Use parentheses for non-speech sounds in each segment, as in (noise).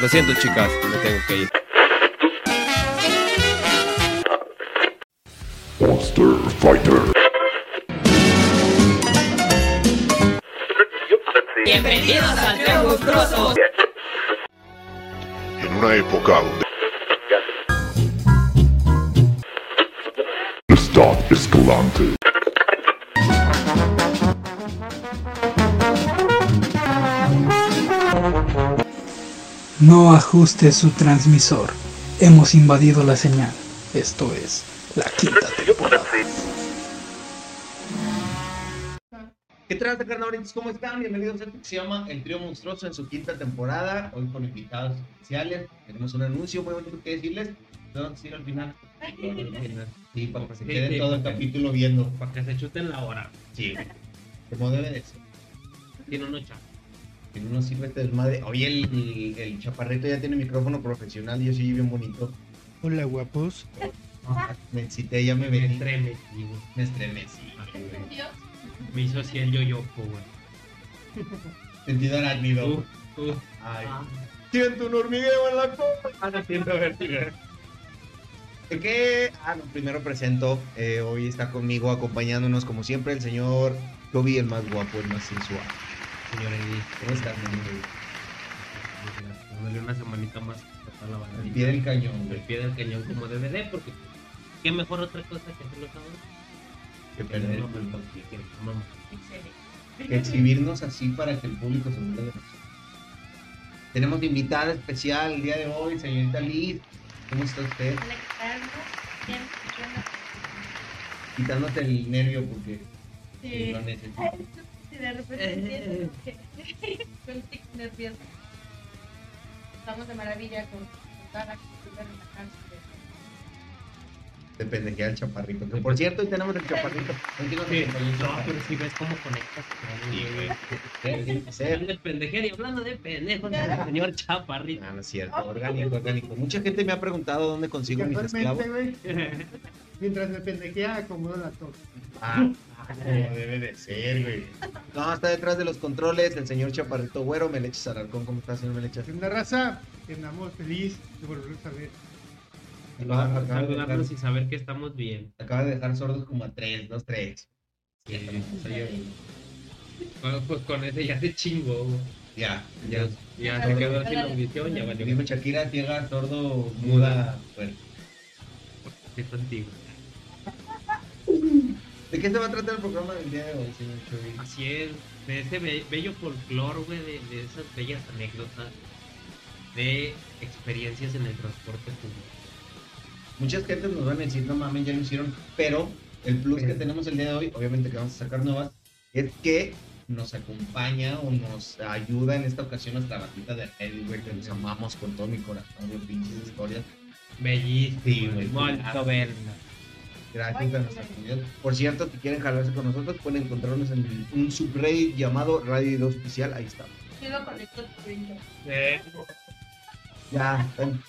Lo siento, chicas, me tengo que ir. Monster Fighter. Bienvenidos al Tren Monstruoso. En una época donde está escalante. No ajuste su transmisor. Hemos invadido la señal. Esto es la quinta temporada. ¿Qué tal, carnavalitos? ¿Cómo están? Bienvenidos a esto que se llama El Trío Monstruoso en su quinta temporada. Hoy con invitados especiales. Tenemos un anuncio muy bonito que decirles. ¿Lo vamos a decir al final? Sí, para que se Sí, queden sí, todo el capítulo viendo. Para que se chuten la hora. Sí, como debe de ser. Tiene uno chavo. Que no nos sirve este desmadre. Oye, el, el chaparrito ya tiene micrófono profesional y yo soy bien bonito. Hola guapos. Me excité, ya me Me vení. estremecí. Me estremecí. Me hizo así el yoyopo, güey. Sentido arácnido. Uh, uh. Ay. Ah. Siento un hormigueo en la copa. Ah, no siento vértigo. ¿De qué? Ah, no, primero presento. eh, hoy está conmigo acompañándonos, como siempre, el señor Toby, el más guapo, el más sensual. Señor Edith. ¿Cómo estás, mi amigo? Dándole una semanita más para la bandita. pie del cañón, güey. pie del cañón como DVD, porque qué mejor otra cosa que hacerlo ahora. Que perder el tiempo. que exhibirnos así para que el público se de nosotros. Tenemos de invitada especial el día de hoy, señorita Liz. ¿Cómo está usted? Quitándote el nervio porque Sí, lo necesito. De repente siento que (laughs) con un tic nervioso. Estamos de maravilla con, con toda la actitud de relajarse. De pendejea el chaparrito. Que por cierto, hoy tenemos el chaparrito. Sí, el no, chaparrito. pero si ves cómo conectas con Sí, que pendejera y hablando de pendejos, el señor Chaparrito. Ah, no es cierto, orgánico, orgánico. Mucha gente me ha preguntado dónde consigo mis esclavos. (laughs) Mientras me pendejea, acomodo la tos. Ah, como debe de ser, güey. No, está detrás de los controles el señor Chaparrito Güero, Melechas Alarcón. ¿Cómo está, señor Melechas? En una raza, que andamos feliz de volverlos a ver. De Saludarnos y saber que estamos bien. acaba de dejar sordos como a tres, dos, tres. Sí, Bueno, pues con ese ya te chingó. güey. Ya, Ya, ya. ya se quedó sin audición, ya valió. Dijo Shakira, ciega, sordo, muda. Bueno. Sí, contigo. ¿De qué se va a tratar el programa del día de hoy, señor Chovy? Así es, de ese be- bello folclore, güey, de, de esas bellas anécdotas de experiencias en el transporte público. Muchas gentes nos van a decir, no mames, ya lo hicieron, pero el plus que tenemos el día de hoy, obviamente que vamos a sacar nuevas, es que nos acompaña o nos ayuda en esta ocasión nuestra batita de Eddie, güey, que nos amamos con todo mi corazón, güey, pinches historias. Bellísimo, Sí, güey. Molto verga. Gracias a nuestra comunidad. Por cierto, si quieren jalarse con nosotros, pueden encontrarnos en un subreddit llamado Radio 2 Oficial, ahí está. Yo lo conecto el Ya, tan-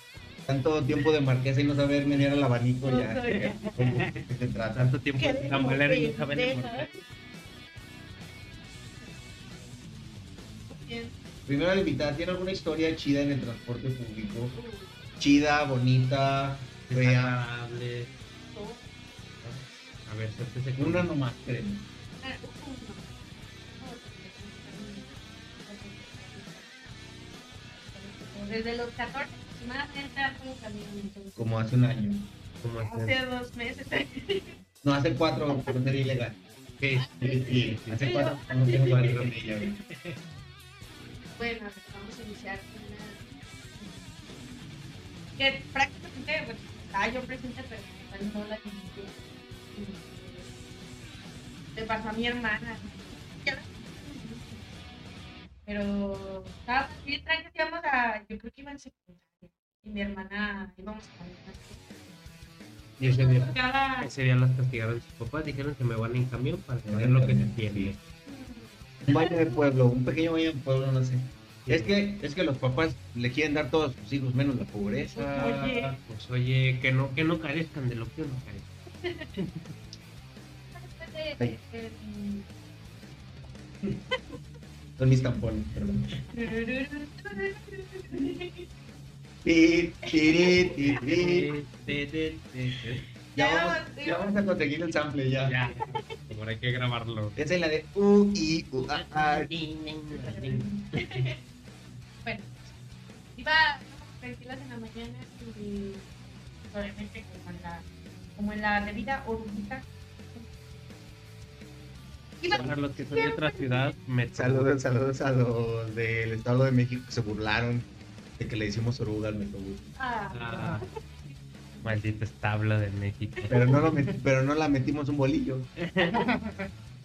tanto tiempo de marquesa y no saber menear el abanico, ya. No, ya. ¿De qué se trata? Tanto tiempo de tambalera y no qué. Primero la invitada, ¿tiene alguna historia chida en el transporte público? Chida, bonita, fea. A ver, suéltese con Una nomás, créeme. Desde los 14 aproximadamente hace un camino. Como hace un año. Hace dos meses. No, hace cuatro, por ser ilegal. Sí, Sí, sí, hace cuatro, no tengo (laughs) güey. Bueno, vamos a iniciar con una. Que prácticamente, bueno, estaba yo presente, pero pues, no la. Le pasó a mi hermana. Pero estaba bien tranquila, íbamos a. Yo creo que iba en secundaria. Y mi hermana íbamos a. Y ese día, Cada. ese día las castigaron sus papás, dijeron que me van en camión para saber lo que se tiene. Un baño de pueblo, un pequeño baño de pueblo, no sé. Es que, es que los papás le quieren dar todos a sus hijos menos la pobreza. Oye. Pues oye, que no, que no carezcan de lo que uno carece. Son mis tampones, perdón. Ya vamos, ya vamos a conseguir el sample ya. Ya. Ahora hay que grabarlo. Esa es la de U, I, U, A, A. Bueno, iba tranquilas en la mañana y obviamente como en la, como en la debida oruguita. Iba Para los que son de otra ciudad, me Saludos, saludos a los del Estado de México que se burlaron de que le hicimos oruga al Metrobús. a Ah, maldito establo de México. Pero no, lo met- pero no la metimos un bolillo. (laughs)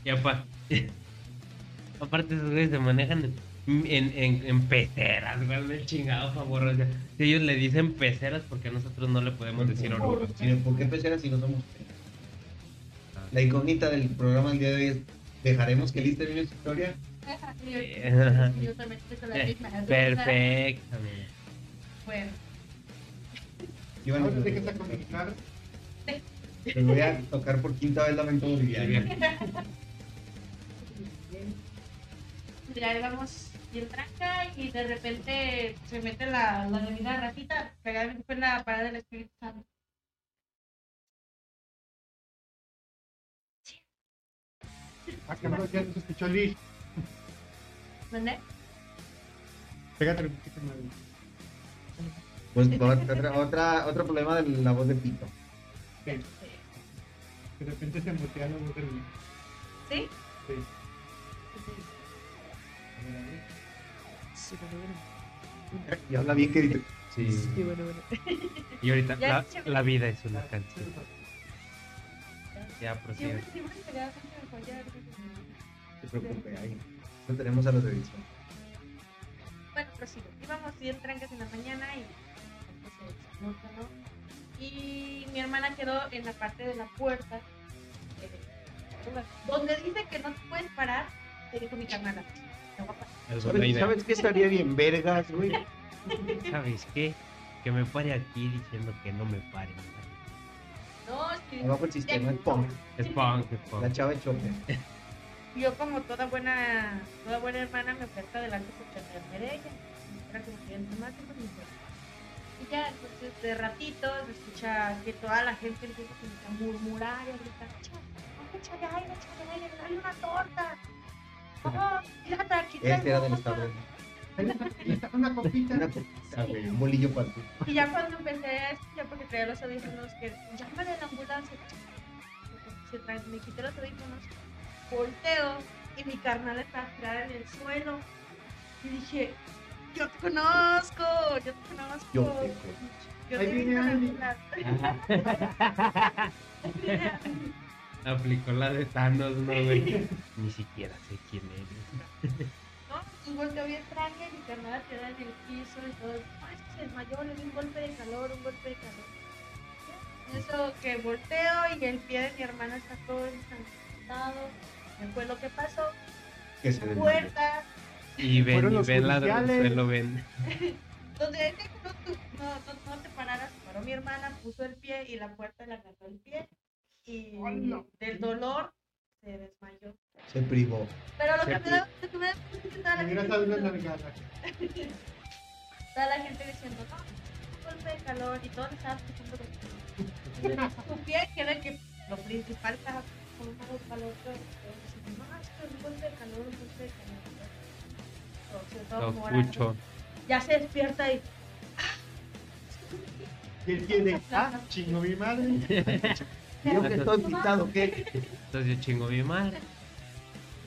Y apa- (laughs) aparte esos güeyes se manejan en, en, en, peceras, güey, el chingado favor. O sea, si ellos le dicen peceras, porque nosotros no le podemos decir oruga? ¿Por qué peceras si no somos La incógnita del programa del día de hoy es, ¿dejaremos que Liz termine su historia? yo, yo también la misma. Perfectamente. Bueno, Iván, Ahora dejes a comunicar. les voy a tocar por quinta vez lamento boliviano. (laughs) ya íbamos bien tranca y de repente se mete la, la debida ratita pegada en la parada del Espíritu Santo. Ah, cabrón, ya se escuchó Liz. ¿Dónde? Pégate un poquito más. Pues otra, otra, otro problema de la voz de Pito. Sí. De repente se mutea la voz del Liz. ¿Sí? Sí. Y habla bien que dice. Sí. (laughs) Y ahorita, (laughs) Ya la, la vida es una canción. Ya, prosigue. No se preocupe, ahí. No tenemos a los de edición. Bueno, prosigo. Íbamos bien trancas en la mañana y ¿no? Y mi hermana quedó en la parte de la puerta eh, donde dice que no te puedes parar, te dijo mi carnala. Es ¿Sabes, idea. ¿Sabes qué estaría bien, vergas, güey? ¿Sabes qué? Que me pare aquí diciendo que no me pare. No, es que Abajo el sistema es punk. Es punk, es punk. La chava de choque. (laughs) yo como toda buena, toda buena hermana me oferta adelante por tener ella. Era como que entre más mejor. Y ya, entonces de ratito se escucha que toda la gente empieza a murmurar y a gritar, "Cha- échale aire, échale aire, dale una torta. Este era del Estado de otra". Ahí está, ahí está, Una copita. Una copita, güey, un bolillo para ti. Y ya cuando empecé a escuchar, porque traía los audífonos, que llámale a la ambulancia. Se trae, me quité los audífonos, volteo y mi carnal estaba tirada en el suelo. Y dije, yo te conozco, yo te conozco. Yo te Yo Ahí te vi (laughs) Aplicó la de Thanos, no, güey. (laughs) Ni siquiera sé quién eres. (laughs) ¿no? Y volteo bien y mi carnal tirada en el piso y todo. Ay, es que se desmayó, le di un golpe de calor, un golpe de calor. Eso que volteo y el pie de mi hermana está todo ensangrentado. ¿Qué fue lo que pasó? Que se La puerta, Y ven, y ven la suelo, ven. (laughs) donde no, no, no, te pararas, se paró mi hermana, puso el pie y la puerta le agarró el pie. Y del dolor se desmayó. Se privó. Pero lo Se que me da, lo que me da es que toda la Me gente diciendo- (laughs) toda la gente diciendo, no, un golpe de calor y todo estaba escuchando los Tu pie que era que lo principal estaba con un de calor, pero todos diciendo, no, es que un golpe de calor, un golpe de calor. Entonces, todo Lo morado. escucho. Ya se despierta y él tiene, (laughs) ah, chingo mi madre. (laughs) Yo que estoy pintado, ¿qué? Entonces yo chingo mi madre.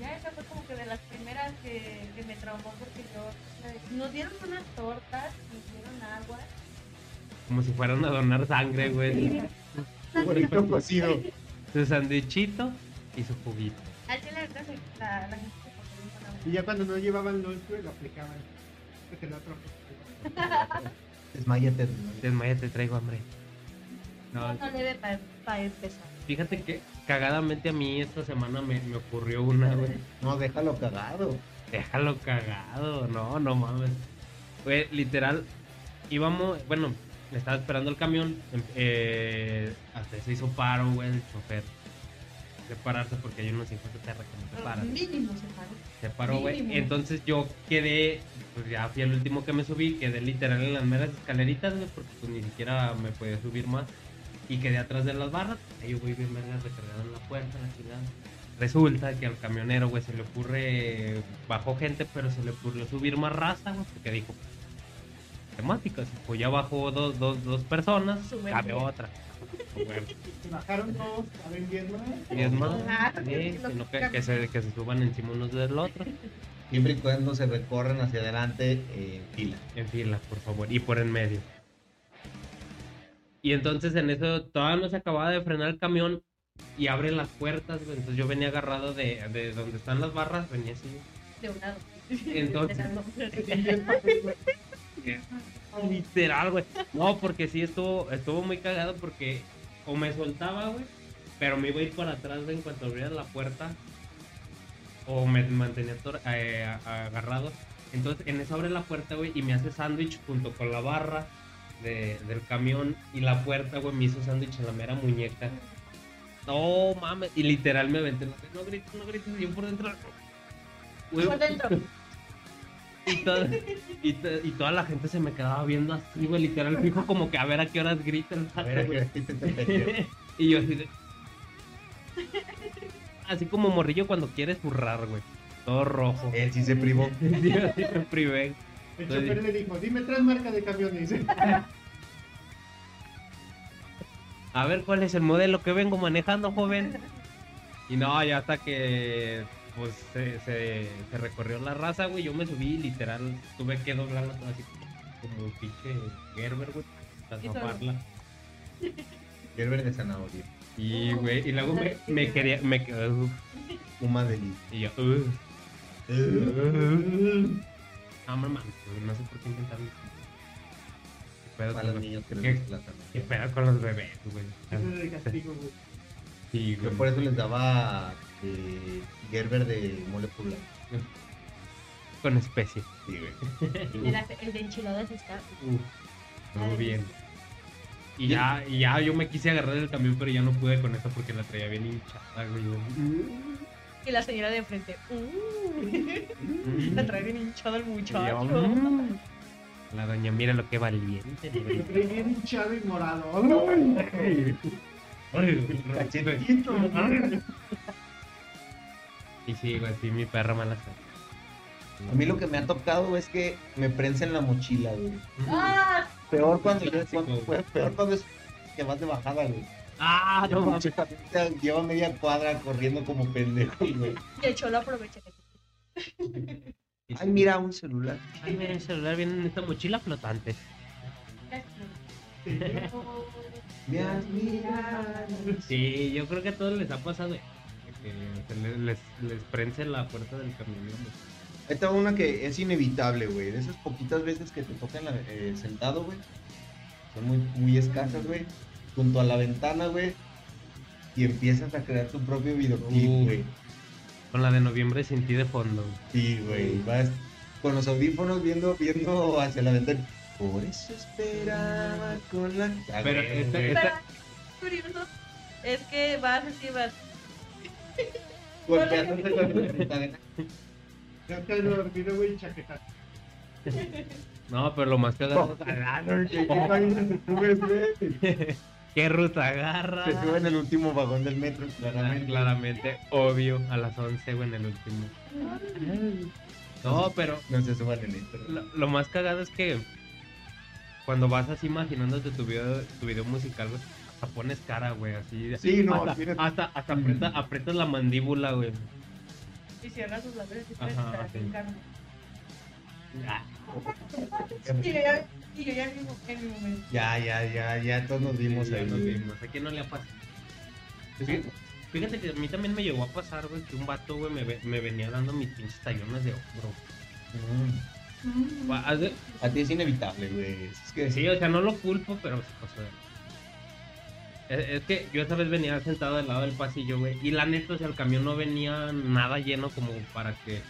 ya esa fue como que de las primeras que, que me traumó porque yo nos dieron unas tortas, nos dieron agua. Como si fueran a donar sangre, güey. Bonito cocido. Su sandwichito y su juguito. Al chile ahorita se- la, la gente Y ya cuando no llevaban los, güey, lo aplicaban. Porque el otro. (laughs) Desmayate. Desmaya, te traigo hambre. No, No debe para empezar. fíjate que cagadamente a mí esta semana me, me ocurrió una, güey. No, déjalo cagado. Déjalo cagado, no, no mames. Fue literal, íbamos, bueno, me estaba esperando el camión, em- eh, hasta se hizo paro, güey, el chofer. separarse porque hay unos hijos de perra que no se paran. Mínimo se paró. Se paró, güey. Entonces yo quedé, pues ya fui el último que me subí, quedé literal en las meras escaleritas, güey, porque pues ni siquiera me podía subir más. Y quedé atrás de las barras. Ahí voy bien vergas recargado en la puerta, la chingada. Resulta que al camionero, güey, se le ocurre, bajó gente, pero se le ocurrió subir más raza, güey, porque dijo, temáticas. Pues ya bajó dos, dos, dos personas, Sube cabe bien. otra. Güey, Bajaron dos, caben diez más. y es más, sí, sino que que, se, que se suban encima unos del otro. Siempre y cuando se recorran hacia adelante eh, en fila. En fila, por favor, y por en medio. Y entonces en eso todavía no se acababa de frenar el camión y abre las puertas, güey. Entonces yo venía agarrado de, de donde están las barras, venía así. De un lado. Entonces-. (laughs) (laughs) Literal, güey. No, porque sí estuvo, estuvo muy cagado porque o me soltaba, güey, pero me iba a ir para atrás güey, en cuanto abriera la puerta. O me mantenía eh, agarrado. Entonces en eso abre la puerta, güey, y me hace sándwich junto con la barra de- del camión y la puerta, güey, me hizo sándwich en la mera muñeca. No mames, y literal me aventé. No grites, no grites, y yo por dentro. güey, Por dentro. y, toda, y, to- y toda la gente se me quedaba viendo así, güey, literal, fijo como que a ver a qué horas grita el A ver, ¿a qué? (laughs) Y yo así de... Así como morrillo cuando quiere zurrar, güey. Todo rojo. Él sí se privó. (laughs) Sí, así me privé. El chofer le dijo, dime tres marcas de camiones. (laughs) A ver cuál es el modelo que vengo manejando, joven. Y no, ya hasta que pues se, se, se recorrió la raza, güey. Yo me subí y literal tuve que doblarla toda así como un pinche Gerber, güey. Para taparla. (laughs) Gerber de zanahoria. Y, güey, y luego me, me quería, me, uh, Uma delicia. y yo, uh, no, güey, no sé por qué intentarlo. ¿Qué pedo, Para con los niños que pedo con los bebés, güey? Eso es de castigo, güey. Sí, Yo por eso les daba eh, Gerber de mole poblano. Con especie. Sí, güey. (laughs) El, el de enchiladas está. Muy bien. Y ya, y ya yo me quise agarrar el camión, pero ya no pude con eso porque la traía bien hinchada, güey. Y la señora de enfrente. Uh, la trae bien hinchado el muchacho. mm. La doña, mira lo que valiente. Lo trae bien hinchado y morado. Cachetito. Y sí, güey, sí, mi perra mala suerte. A mí lo que me ha tocado es que me prensen la mochila, güey. ¡Ah! Peor cuando, cuando- peor cuando es que vas de bajada, güey. Ah, no mames. Lleva media cuadra corriendo como pendejo, güey. Y el cholo aprovecha (laughs) que Ay, mira, un celular. Ay, mira, el celular viene en esta mochila flotante. (laughs) Sí, yo creo que a todos les ha pasado eh, que les, les, les prense la puerta del camión. está una que es inevitable, güey. De esas poquitas veces que te tocan la- eh, sentado, güey. Son muy, muy escasas, güey. Junto a la ventana, güey. Y empiezas a crear tu propio videoclip, Uh. güey. Con la de noviembre sin ti de fondo. Sí, güey. Vas con los audífonos viendo, viendo hacia la ventana. Por eso esperaba con la. Ah, Pero esta- güey. esta- curioso es que vas así, vas. (laughs) Golpeándote con la ventana. Ya te lo dormido, güey, chaqueta. No, pero lo más cagado. (laughs) (laughs) ¿Qué ruta agarra? Se sube en el último vagón del metro, Claramente, claramente. obvio, a las 11, güey, en el último. No, pero No se suban en esto. lo, lo más cagado es que cuando vas así imaginándote tu video, tu video musical, güey, hasta pones cara, güey, así. Sí, no, hasta, tienes- hasta, hasta aprieta- aprietas la mandíbula, güey. Y cierras sus labios y Ajá, puedes estar sí. Ya, y yo ya. Ya, ya, ya, ya todos nos vimos ya ahí. nos vimos. ¿A quién no le ha pasado? Sí, Fíjate que a mí también me llegó a pasar, güey, que un vato, güey, me, me venía dando mis pinches tallones de hombro. Mm. De- A ti es inevitable, güey. Es que Sí, o sea, no lo culpo, pero se pasó de- Es, es que yo esa vez venía sentado al lado del pasillo, güey. Y la neta, o sea, el camión no venía nada lleno como para que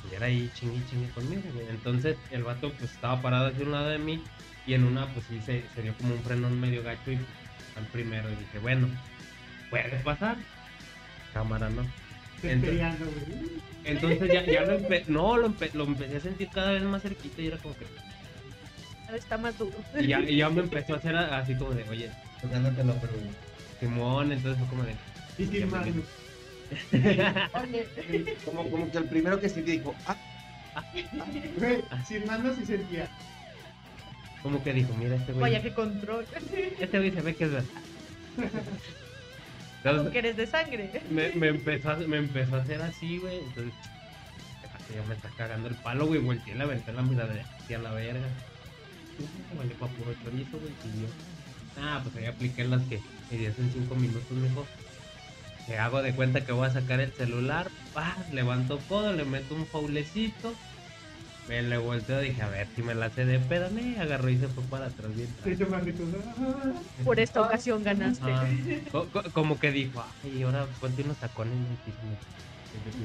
estuviera ahí chingue chingue conmigo, güey. Entonces el vato pues estaba parado hacia un lado de mí y en una pues sí se, se dio como un frenón medio gacho y pues, al primero y dije, bueno, puede pasar. cámara, ¿no? Entonces- peleando, güey. Entonces ya, ya lo, empe- no, lo, empe- lo empecé a sentir cada vez más cerquita y era como que... Ahora Está más duro. Y ya, y ya me empezó a hacer así como de, oye, Tocándatelo, pero. Simón, entonces fue como de... Y Ya Como, como que el primero que sí dijo, ah, Güey, sin manos y sentía. Como que dijo, mira este güey... vaya que control. Este güey se ve que es verdad. (laughs) Entonces, que eres de sangre. me, me, empezó a, me empezó a hacer así, güey. Entonces, ya me está cagando el palo, güey. Volteé y le aventé la mirada de hacia la verga. Vale, pa' puro chorizo, güey. Y yo, ah, pues ahí apliqué las que me en cinco minutos, mejor. Que hago de cuenta que voy a sacar el celular, pa, levanto codo, le meto un faulecito. Me le volteo, dije, a ver si me la hace de pedo, me agarró y se fue para atrás bien. (laughs) Por esta ocasión ganaste. Ah, co- co- como que dijo, ay, ahora ponte unos tacones y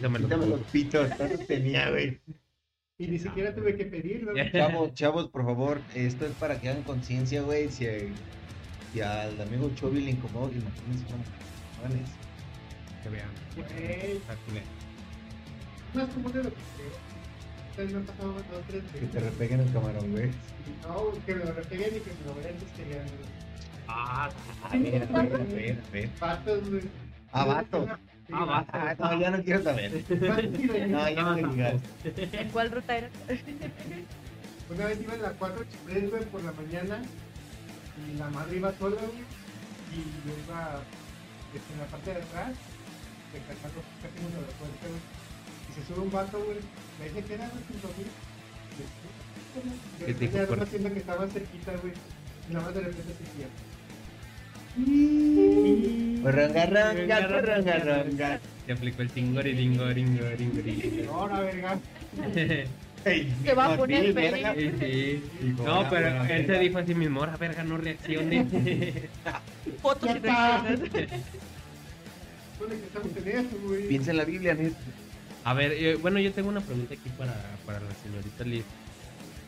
los quítame los pitos, tantos tenía, güey. Y ni siquiera tuve que pedirlo. (laughs) Chavos, chavos, por favor, esto es para que hagan conciencia, güey. Si, si al amigo Chovy le incomoda, imagínense cómo. Que vean. Güey. Más común de lo que creo. Ustedes me han pasado dos tres Que te repeguen el camarón, güey. No, que me lo repeguen y que me lo vean posteriormente. Ah, A ver, a ver, a ver, a ver. Patos, güey. Ah, vato. Sí, Ah, vato. Ah, no, ya no quiero saber. No, ya no digas. ¿En cuál ruta era? Una vez iba en la 4 Chiprés, güey, por la mañana. Y la madre iba sola, güey. Y yo iba este, en la parte de atrás, casi a la güey. Y se sube un vato, güey. Me dice, ¿qué era, güey, junto a mí? ¿Qué Yo te dijo, ya por- una tienda que estaba cerquita, güey. Y nada más de repente se cierra. Ranga, ranga, ranga, ranga. Se aplicó el tingoridingoringoringori. No, la verga. (laughs) Ey, Se va a poner mil, feliz. verga. Sí, sí. Dijo, No, "Ah, pero él se verga". dijo así mismo, ahora verga, no reacciones. (laughs) (laughs) Fotos y reacciones. ¿Dónde que estamos en eso, güey? Piensa en la Biblia, Ned. A ver, eh, bueno, yo tengo una pregunta aquí para, para la señorita Liz.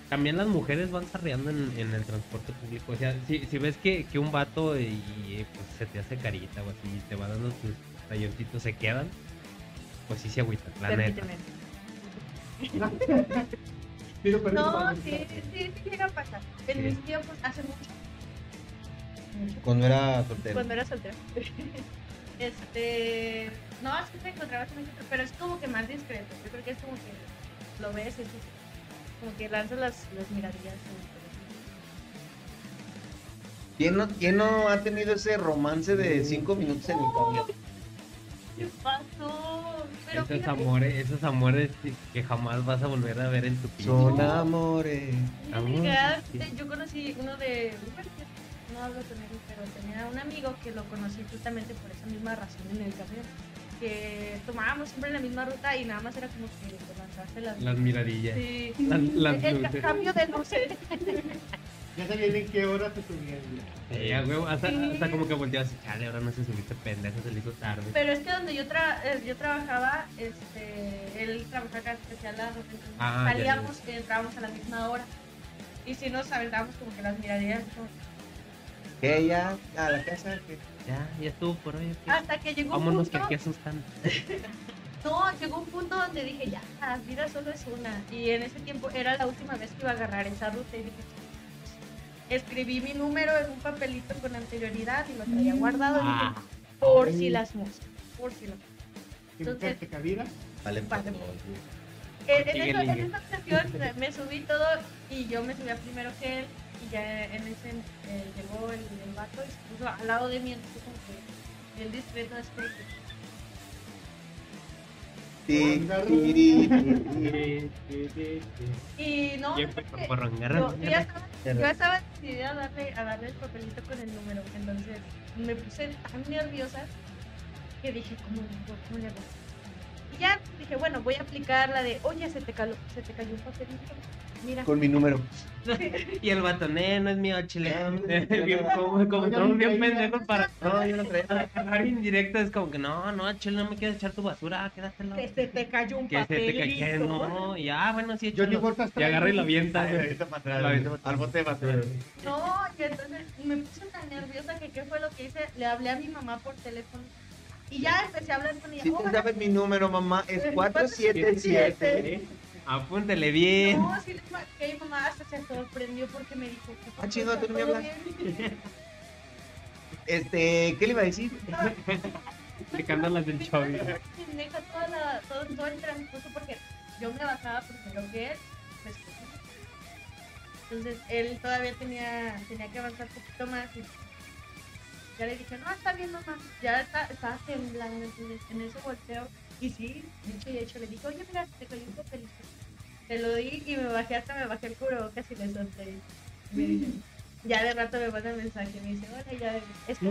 También las mujeres van sarreando en, en el transporte público. O sea, si, si ves que, que un vato y, eh, pues, se te hace carita o así, te va dando tus talloncitos, se quedan, pues sí se agüitan, la neta. Permíteme. (laughs) No, sí, sí, sí llega a pasar. En Sí. mis tiempos, hace mucho. Cuando era soltero. Cuando era soltera. Este. No, sí te encontrabas en México, pero es como que más discreto. Yo creo que es como que lo ves y es así, como que lanzas las, las miradillas. ¿Quién no, ¿Quién no ha tenido ese romance de cinco minutos en el camión? ¿Qué pasó? Pero Esos fíjate, amores, esos amores que jamás vas a volver a ver en tu vida. Son amores. eh, yo conocí uno de. No hablo con él, pero tenía un amigo que lo conocí justamente por esa misma razón en el camión. Que tomábamos siempre la misma ruta y nada más era como que te lanzaste las. Las miradillas. Sí. Las, (laughs) las el luces. cambio de luces. Ya sabían en qué hora te subían, a huevo, hasta, Sí. hasta como que volteabas y chale, ahora no se subiste pendejo, se le hizo tarde. Pero es que donde yo, tra eh, yo trabajaba, este, él trabajaba acá especial la entonces Ah, salíamos y entrábamos a la misma hora. Y si nos aventábamos como que las miradillas. como- Que ya, a la casa. que- Ya, ya estuvo por hoy. ok. Hasta que llegó un Vámonos que punto. aquí asustan. (laughs) No, llegó un punto donde dije, ya, la vida solo es una. Y en ese tiempo era la última vez que iba a agarrar esa ruta y dije, escribí mi número en un papelito con anterioridad y lo traía guardado. y dije, Ah, por si las moscas, por si las ¿Qué Entonces- mujer te cabida? Vale, güey. En, en esa ocasión me- me subí todo y yo me subía primero que él y ya en ese eh, llegó el, el vato y se puso al lado de mí, entonces como que el discreto es tiri, y no, yo, yo ya estaba, yo ya estaba decidida a darle, a darle el papelito con el número, entonces me puse tan nerviosa que dije, ¿cómo? ¿Cómo le hago? Y ya dije, bueno, voy a aplicar la de, oye, se te, caló, se te cayó un papelito, mira. Con mi número. (laughs) Y el vato, "Nee, no es mío, chile. (laughs) Bien, como, como todos bien pendejos para. No, yo no traía. (laughs) Agarrar indirecto es como que no, no, chile, no me quieres echar tu basura, quédatelo. Que se te cayó un Que se te papelito. cayó, no, y ah, bueno, sí, échalo. Bolsas Y trae- agarra y avienta. Para atrás, La avienta Al bote de basura. No, y entonces me puse tan nerviosa que qué fue lo que hice, le hablé a mi mamá por teléfono Y ya empecé a hablar con ella. Si "Hola". sabes mi número, mamá, es Eh, 477. Apúntele bien. No, sí le marqué y mamá hasta se sorprendió porque me dijo que Ah, chinga, tú no me ¿todo hablas. bien? Este, ¿qué le iba a decir? Explicando las del Chovy. Neta, toda la- todo, todo el transcurso porque yo me bajaba primero que él. pues, entonces él todavía tenía, tenía que avanzar un poquito más y ya le dije, no, está bien mamá, ya está, estaba temblando entonces, en ese volteo y sí, dicho y hecho le dije, oye mira, te cayó un papelito. Te lo di y me bajé hasta me bajé el cubrebocas y le solté. Y me dice, ya de rato me manda mensaje y me dice, hola, ya es ti,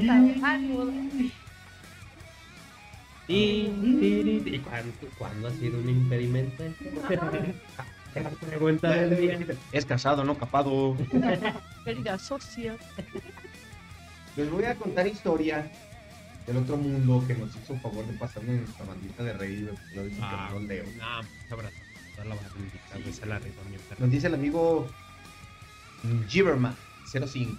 ti. ¿Y cuándo, cuándo ha sido un impedimento? Es casado, no capado. (laughs) Querida socia. Les voy a contar historia del otro mundo que nos hizo favor de pasarme en nuestra bandita de rey. Lo dice Ah, que no leo. pues abrazo. Toda la. Nos dice el amigo Giverman 05.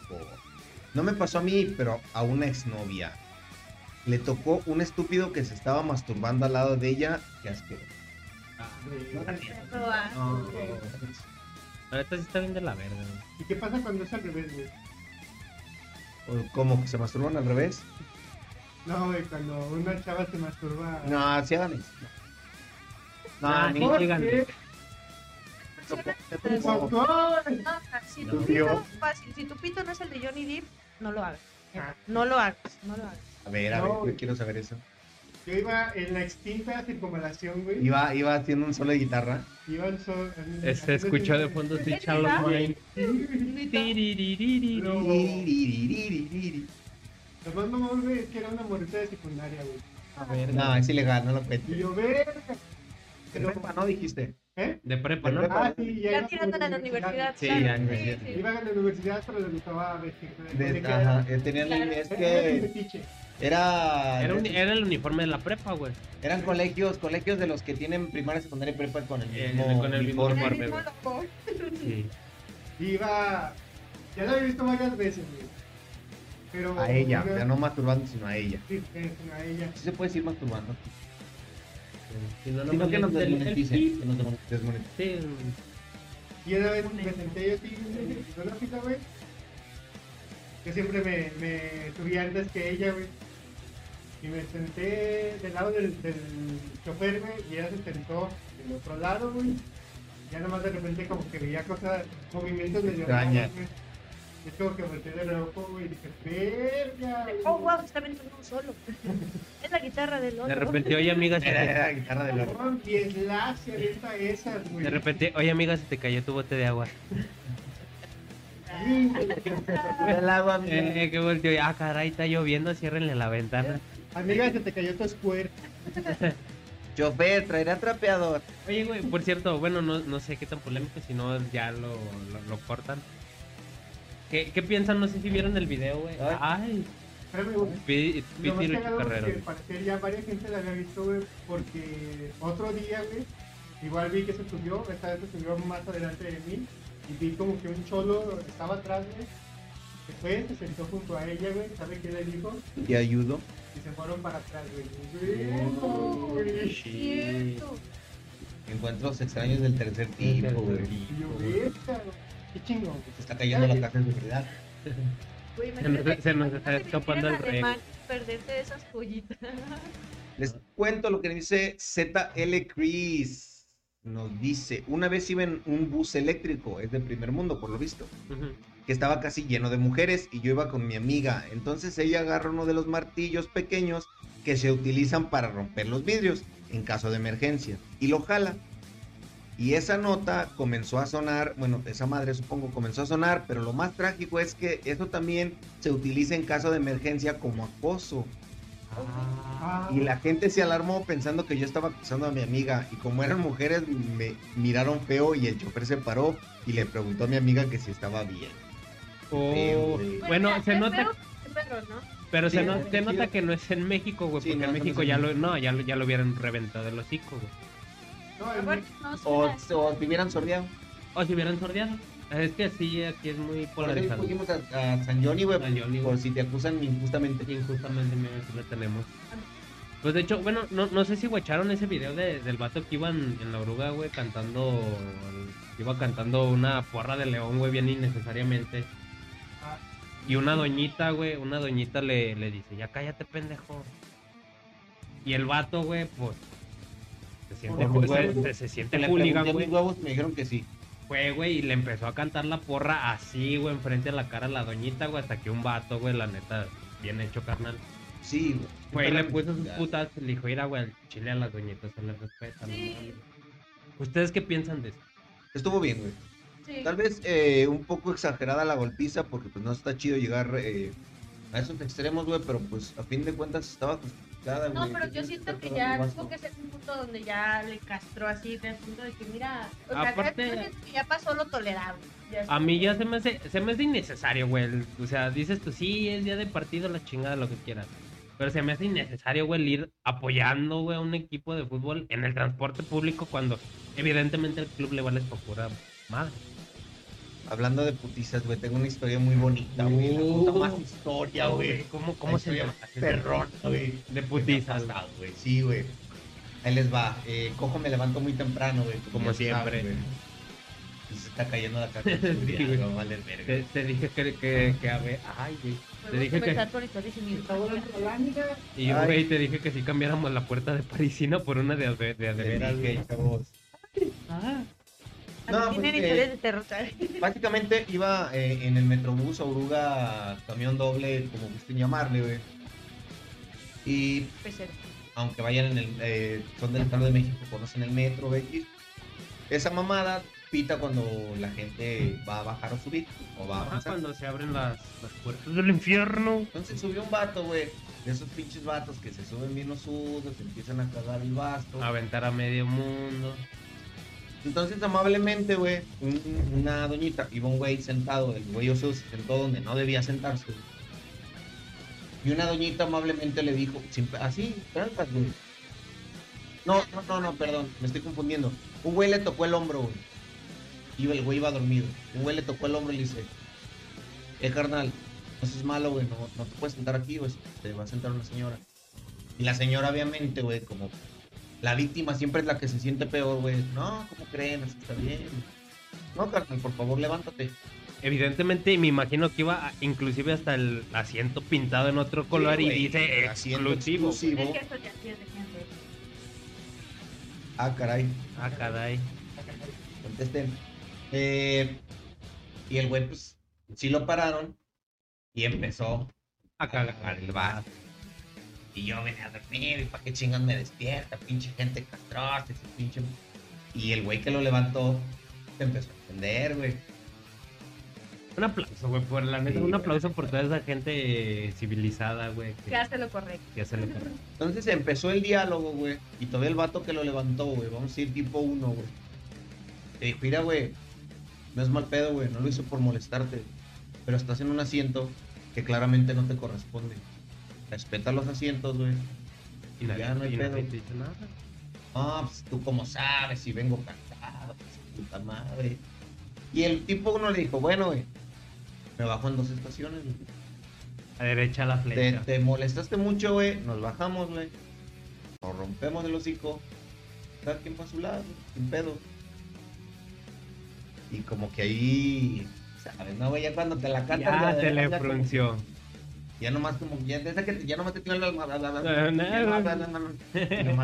No me pasó a mí, pero a una exnovia. Le tocó un estúpido que se estaba masturbando al lado de ella. Qué asqueroso. No. Ahorita sí está bien de la verga. ¿Y qué pasa cuando es al revés, güey? ¿Cómo que se masturban al revés? No, güey, cuando una chava se masturba. No, así hagan eso. No, Ni- no. No, Doctor. si No. tu pito, fácil, si tu pito no es el de Johnny Depp, no lo hagas. No lo hagas, no lo hagas. A ver, a ver, yo quiero saber eso. Yo iba en la extinta circunvalación, güey. Iba, iba haciendo un solo de guitarra. Iba al sol. en- Se Este, escuchó de fondo sí, Charlotte Wayne. Tiriririri. No. Tiririririri. Lo más mamón, güey, es que era una morrita de secundaria, güey. A ver, No, es ilegal, no lo Y cuentes. yo, verga. De prepa, ¿no dijiste? ¿Eh? De prepa, ¿no? De prepa. Ah, sí, ya Ya iba tirándola a la universidad. Sí, claro. ya, universidad. sí. Iba a la universidad, pero le gustaba vestir. De- ajá, eh, tenían Claro. es que era, Era, un- era el uniforme de la prepa, güey. eran colegios, colegios de los que tienen primaria, secundaria y prepa con el Eh, mismo con el mismo uniforme. El mismo. Sí. Iba. Ya la había visto varias veces, güey. Pero. A ella, ya no masturbando, sino a ella. Sí, eh, a ella. Sí se puede decir masturbando. Si no, Sino que nos desmoneticen. Que nos desmoneticen. Sí, Y una vez me senté yo así en la fila, güey. Yo siempre me, me subí antes que ella, güey. Y me senté del lado del, del chofer, güey, y ella se sentó del otro lado, güey. Ya nomás de repente como que veía cosas, movimientos medio Extrañas. raros, Es como que de reojo, güey, y dije, verga. Oh, wow, está viendo un solo. (laughs) Es la guitarra del otro. De repente, oye amiga, se Era, te, era la guitarra de la Cabrón, y es láser, esta esas, güey. de repente, oye amiga, se te cayó tu bote de agua. Sí, güey. del agua, Eh, que volteó, ah, caray, está lloviendo, ciérrenle la ventana. Amiga, se te cayó tu squirt. Chofer, traerá trapeador. Oye, güey, por cierto, bueno, no, no sé qué tan polémico, si no ya lo, lo, lo cortan. ¿Qué, ¿Qué piensan? No sé si vieron el video, güey. Ay, Espérame, güey. Pi- Lo más Piti que al parecer ya varias gente la había visto, güey, porque otro día, güey, igual vi que se subió, esta vez se subió más adelante de mí, y vi como que un cholo estaba atrás, güey, se fue, se sentó junto a ella, güey, ¿sabe qué le dijo? Y ayudo. Y se fueron para atrás, güey. Güey, güey. Cierto. Encuentros extraños del tercer tipo, güey. Qué güey. Se está cayendo la casa de seguridad. Se nos- se está escapando el rey. alemán, Perderte de esas joyitas. (laughs) Les cuento lo que dice ZL Chris. Nos dice, una vez iba en un bus eléctrico, es de primer mundo por lo visto, que estaba casi lleno de mujeres y yo iba con mi amiga. Entonces ella agarra uno de los martillos pequeños que se utilizan para romper los vidrios en caso de emergencia y lo jala. Y esa nota comenzó a sonar, bueno, esa madre supongo comenzó a sonar, pero lo más trágico es que eso también se utiliza en caso de emergencia como acoso. Ah, Y la gente se alarmó pensando que yo estaba acusando a mi amiga. Y como eran mujeres, me miraron feo y el chofer se paró y le preguntó a mi amiga que si estaba bien. Oh, Feo, güey. bueno, se nota, feo, ¿no? pero se, Sí, no- se nota que no es en México, güey, Sí, porque no, en México no, ya lo, no, ya lo, ya lo hubieran reventado el hocico, güey. No, Aparte, no O, o te hubieran sordeado. O si hubieran sordeado. Es que sí, aquí es muy Por eso polarizado. fuimos a, a San Johnny, güey, San Johnny, por si te acusan injustamente. Injustamente, lo tenemos. Pues de hecho, bueno, no, no sé si guacharon ese video de- del vato que iba en, en la oruga, güey, cantando. Iba cantando una porra de león, güey, bien innecesariamente. Ah, Y una doñita, güey, una doñita le, le dice, ya cállate, pendejo. Y el vato, güey, pues. Se siente, Por los se, huevos. se- se siente Le hooligan, güey. huevos, me dijeron que sí. Fue, güey, y le empezó a cantar la porra así, güey, enfrente a la cara a la doñita, güey, hasta que un vato, güey, la neta, bien hecho, carnal. Sí, güey. Güey, le puso sus putas, le dijo, mira, güey, al chile a las doñitas se les respeta. Sí. mames". ¿Ustedes qué piensan de eso? Estuvo bien, güey. Sí. Tal vez eh, un poco exagerada la golpiza porque pues no está chido llegar eh, a esos extremos, güey, pero pues a fin de cuentas estaba No, pero yo siento que ya el tuvo gasto. que ser un punto donde ya le castró así, de punto de que mira, o sea, Aparte- que ya pasó lo tolerable. Ya A mí ya se me hace, se me hace innecesario, güey. el- O sea, dices tú, sí, es día de partido, la chingada, lo que quieras. Pero se me hace innecesario, güey, el ir apoyando, güey, a un equipo de fútbol en el transporte público cuando evidentemente el club le vale por pura madre. Hablando de putizas, güey, tengo una historia muy bonita, güey. La puta Uh. más historia, güey. ¿Cómo, cómo se llama? Perrón, güey. De putizas. güey. Sí, güey. Ahí les va. Eh, cojo, me levanto muy temprano, güey. Como siempre. Y se está cayendo la casa. (laughs) Sí, no vale verga. Te, te dije que, que, que a ver, ay, güey. Te dije que, y güey, te dije que si cambiáramos la puerta de parisina por una de, de, de, de Les veras, dije, güey. chavos. Ah. No, No, pues, eh. Básicamente iba eh, en el Metrobús, Oruga, camión doble, como gusten llamarle, güey. Y Pecero. aunque vayan en el, eh, son del Estado de México, conocen el metro, X. Esa mamada pita cuando la gente va a bajar o subir, o va a Ajá, avanzar. cuando se abren las, las puertas del infierno. Entonces subió un vato, güey, de esos pinches vatos que se suben bien osudos, empiezan a cagar el basto. Aventar a medio mundo. Entonces, amablemente, güey, un- una doñita, iba un güey sentado, el güey oso se sentó donde no debía sentarse. Y una doñita amablemente le dijo, así, trancas, güey. No, no, no, no, perdón, me estoy confundiendo. Un güey le tocó el hombro, güey. Iba, el güey iba dormido. Un güey le tocó el hombro y le dice, eh, carnal, no seas malo, güey, no, no te puedes sentar aquí, güey, te va a sentar una señora. Y la señora, obviamente, güey, como la víctima siempre es la que se siente peor, güey. No, ¿cómo creen? Así está bien. No, carnal, por favor, levántate. Evidentemente, me imagino que iba a- inclusive hasta el asiento pintado en otro color y dice exclusivo. exclusivo. Es que eso ya sí es de gente. Ah, caray, Ah, caray. contesten. Eh, y el güey, pues, sí lo pararon y empezó A cagar el bar. Y yo venía a dormir, ¿y para qué chingas me despierta? Pinche gente castrosa, ese pinche... Y el güey que lo levantó se empezó a entender, güey. Un aplauso, güey, por la neta. Sí, un aplauso por toda esa gente civilizada, güey. Que, Que hace lo correcto. que hace lo correcto. Entonces empezó el diálogo, güey. Y todavía el vato que lo levantó, güey. Vamos a ir tipo uno, güey. Le dijo, mira, güey. No es mal pedo, güey. No lo hice por molestarte. Pero estás en un asiento que claramente no te corresponde. Respeta los asientos, güey. Y nadie, Ya no hay y pedo. te dice nada. No, pues tú como sabes, si vengo cansado, pues puta madre. Y el tipo uno le dijo, bueno, güey. Me bajo en dos estaciones, güey. A derecha la flecha. te molestaste mucho, güey. Nos bajamos, güey. Nos rompemos el hocico. Cada quien para su lado, güey, sin pedo. Y como que ahí, ¿sabes? No, güey, ya cuando te la cantas. Ya se le ya como- frunció. Ya nomás como, ya, de esa que ya nomás te tiene la... Nomás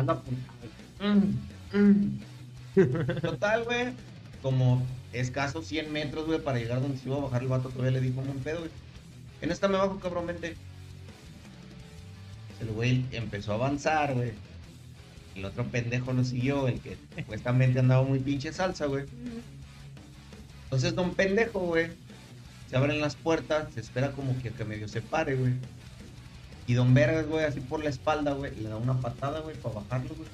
la. Mm, mm. Total, güey. Como escaso 100 metros, güey, para llegar donde se iba a bajar el vato, todavía le dijo un pedo, güey. En esta me bajo, cabrón, vente. El güey empezó a avanzar, güey. El otro pendejo lo siguió, el que supuestamente andaba muy pinche salsa, güey. Entonces, don pendejo, güey, se abren las puertas, se espera como que, que medio se pare, güey. Y don Vergas, güey, así por la espalda, güey, le da una patada, güey, para bajarlo, güey.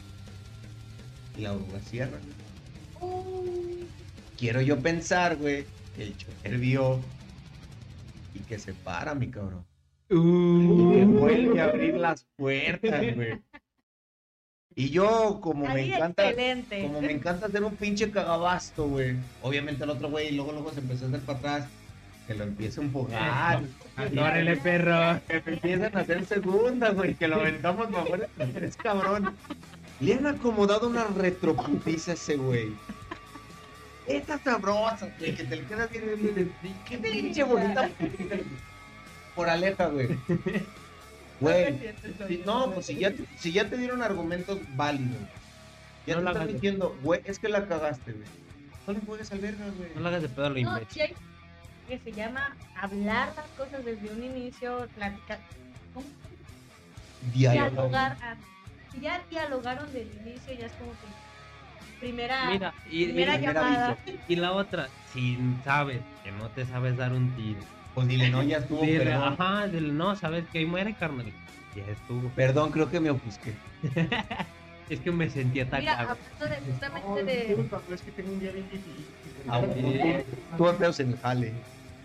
Y la oruga cierra, güey. Quiero yo pensar, güey, que el chofer vio y que se para, mi cabrón. Y que vuelve a abrir las puertas, güey. Y yo, como me encanta, excelente. como me encanta hacer un pinche cagabasto, güey. Obviamente el otro güey luego luego se empezó a hacer para atrás. Que lo empiece a empujar. (laughs) Órale, perro. Que me empiezan a hacer segunda, güey. Que lo aventamos para afuera. Es cabrón. Le han acomodado una retroputiza a ese güey. Esta sabrosa, güey, que te le quedas bien. Qué pinche bonita putiza. Por aleja, güey. Güey. si- no, pues si ya, te- si ya te dieron argumentos válidos. Ya No te la están diciendo, güey, es que la cagaste, güey. No le juegues al verga, güey. No lo hagas de pedo a lo No, imbécil. hay que se llama hablar las cosas desde un inicio, platicar. ¿Cómo? Diálogo. Dialogar. ah, Si ya dialogaron desde el inicio, ya es como que primera, Mira, y, primera mira, llamada. y la otra, si sabes que no te sabes dar un tiro, Pues dile, no, ya estuvo, dile, perdón. ajá, dile, no, sabes que ahí muere, carnal. Ya estuvo. Perdón, creo que me ofusqué. (laughs) Es que me sentí Mira, atacado. hablando de No, justamente de, disculpa, pero es que tengo un día bien difícil. Ah, sí. Tú apeas en el jale.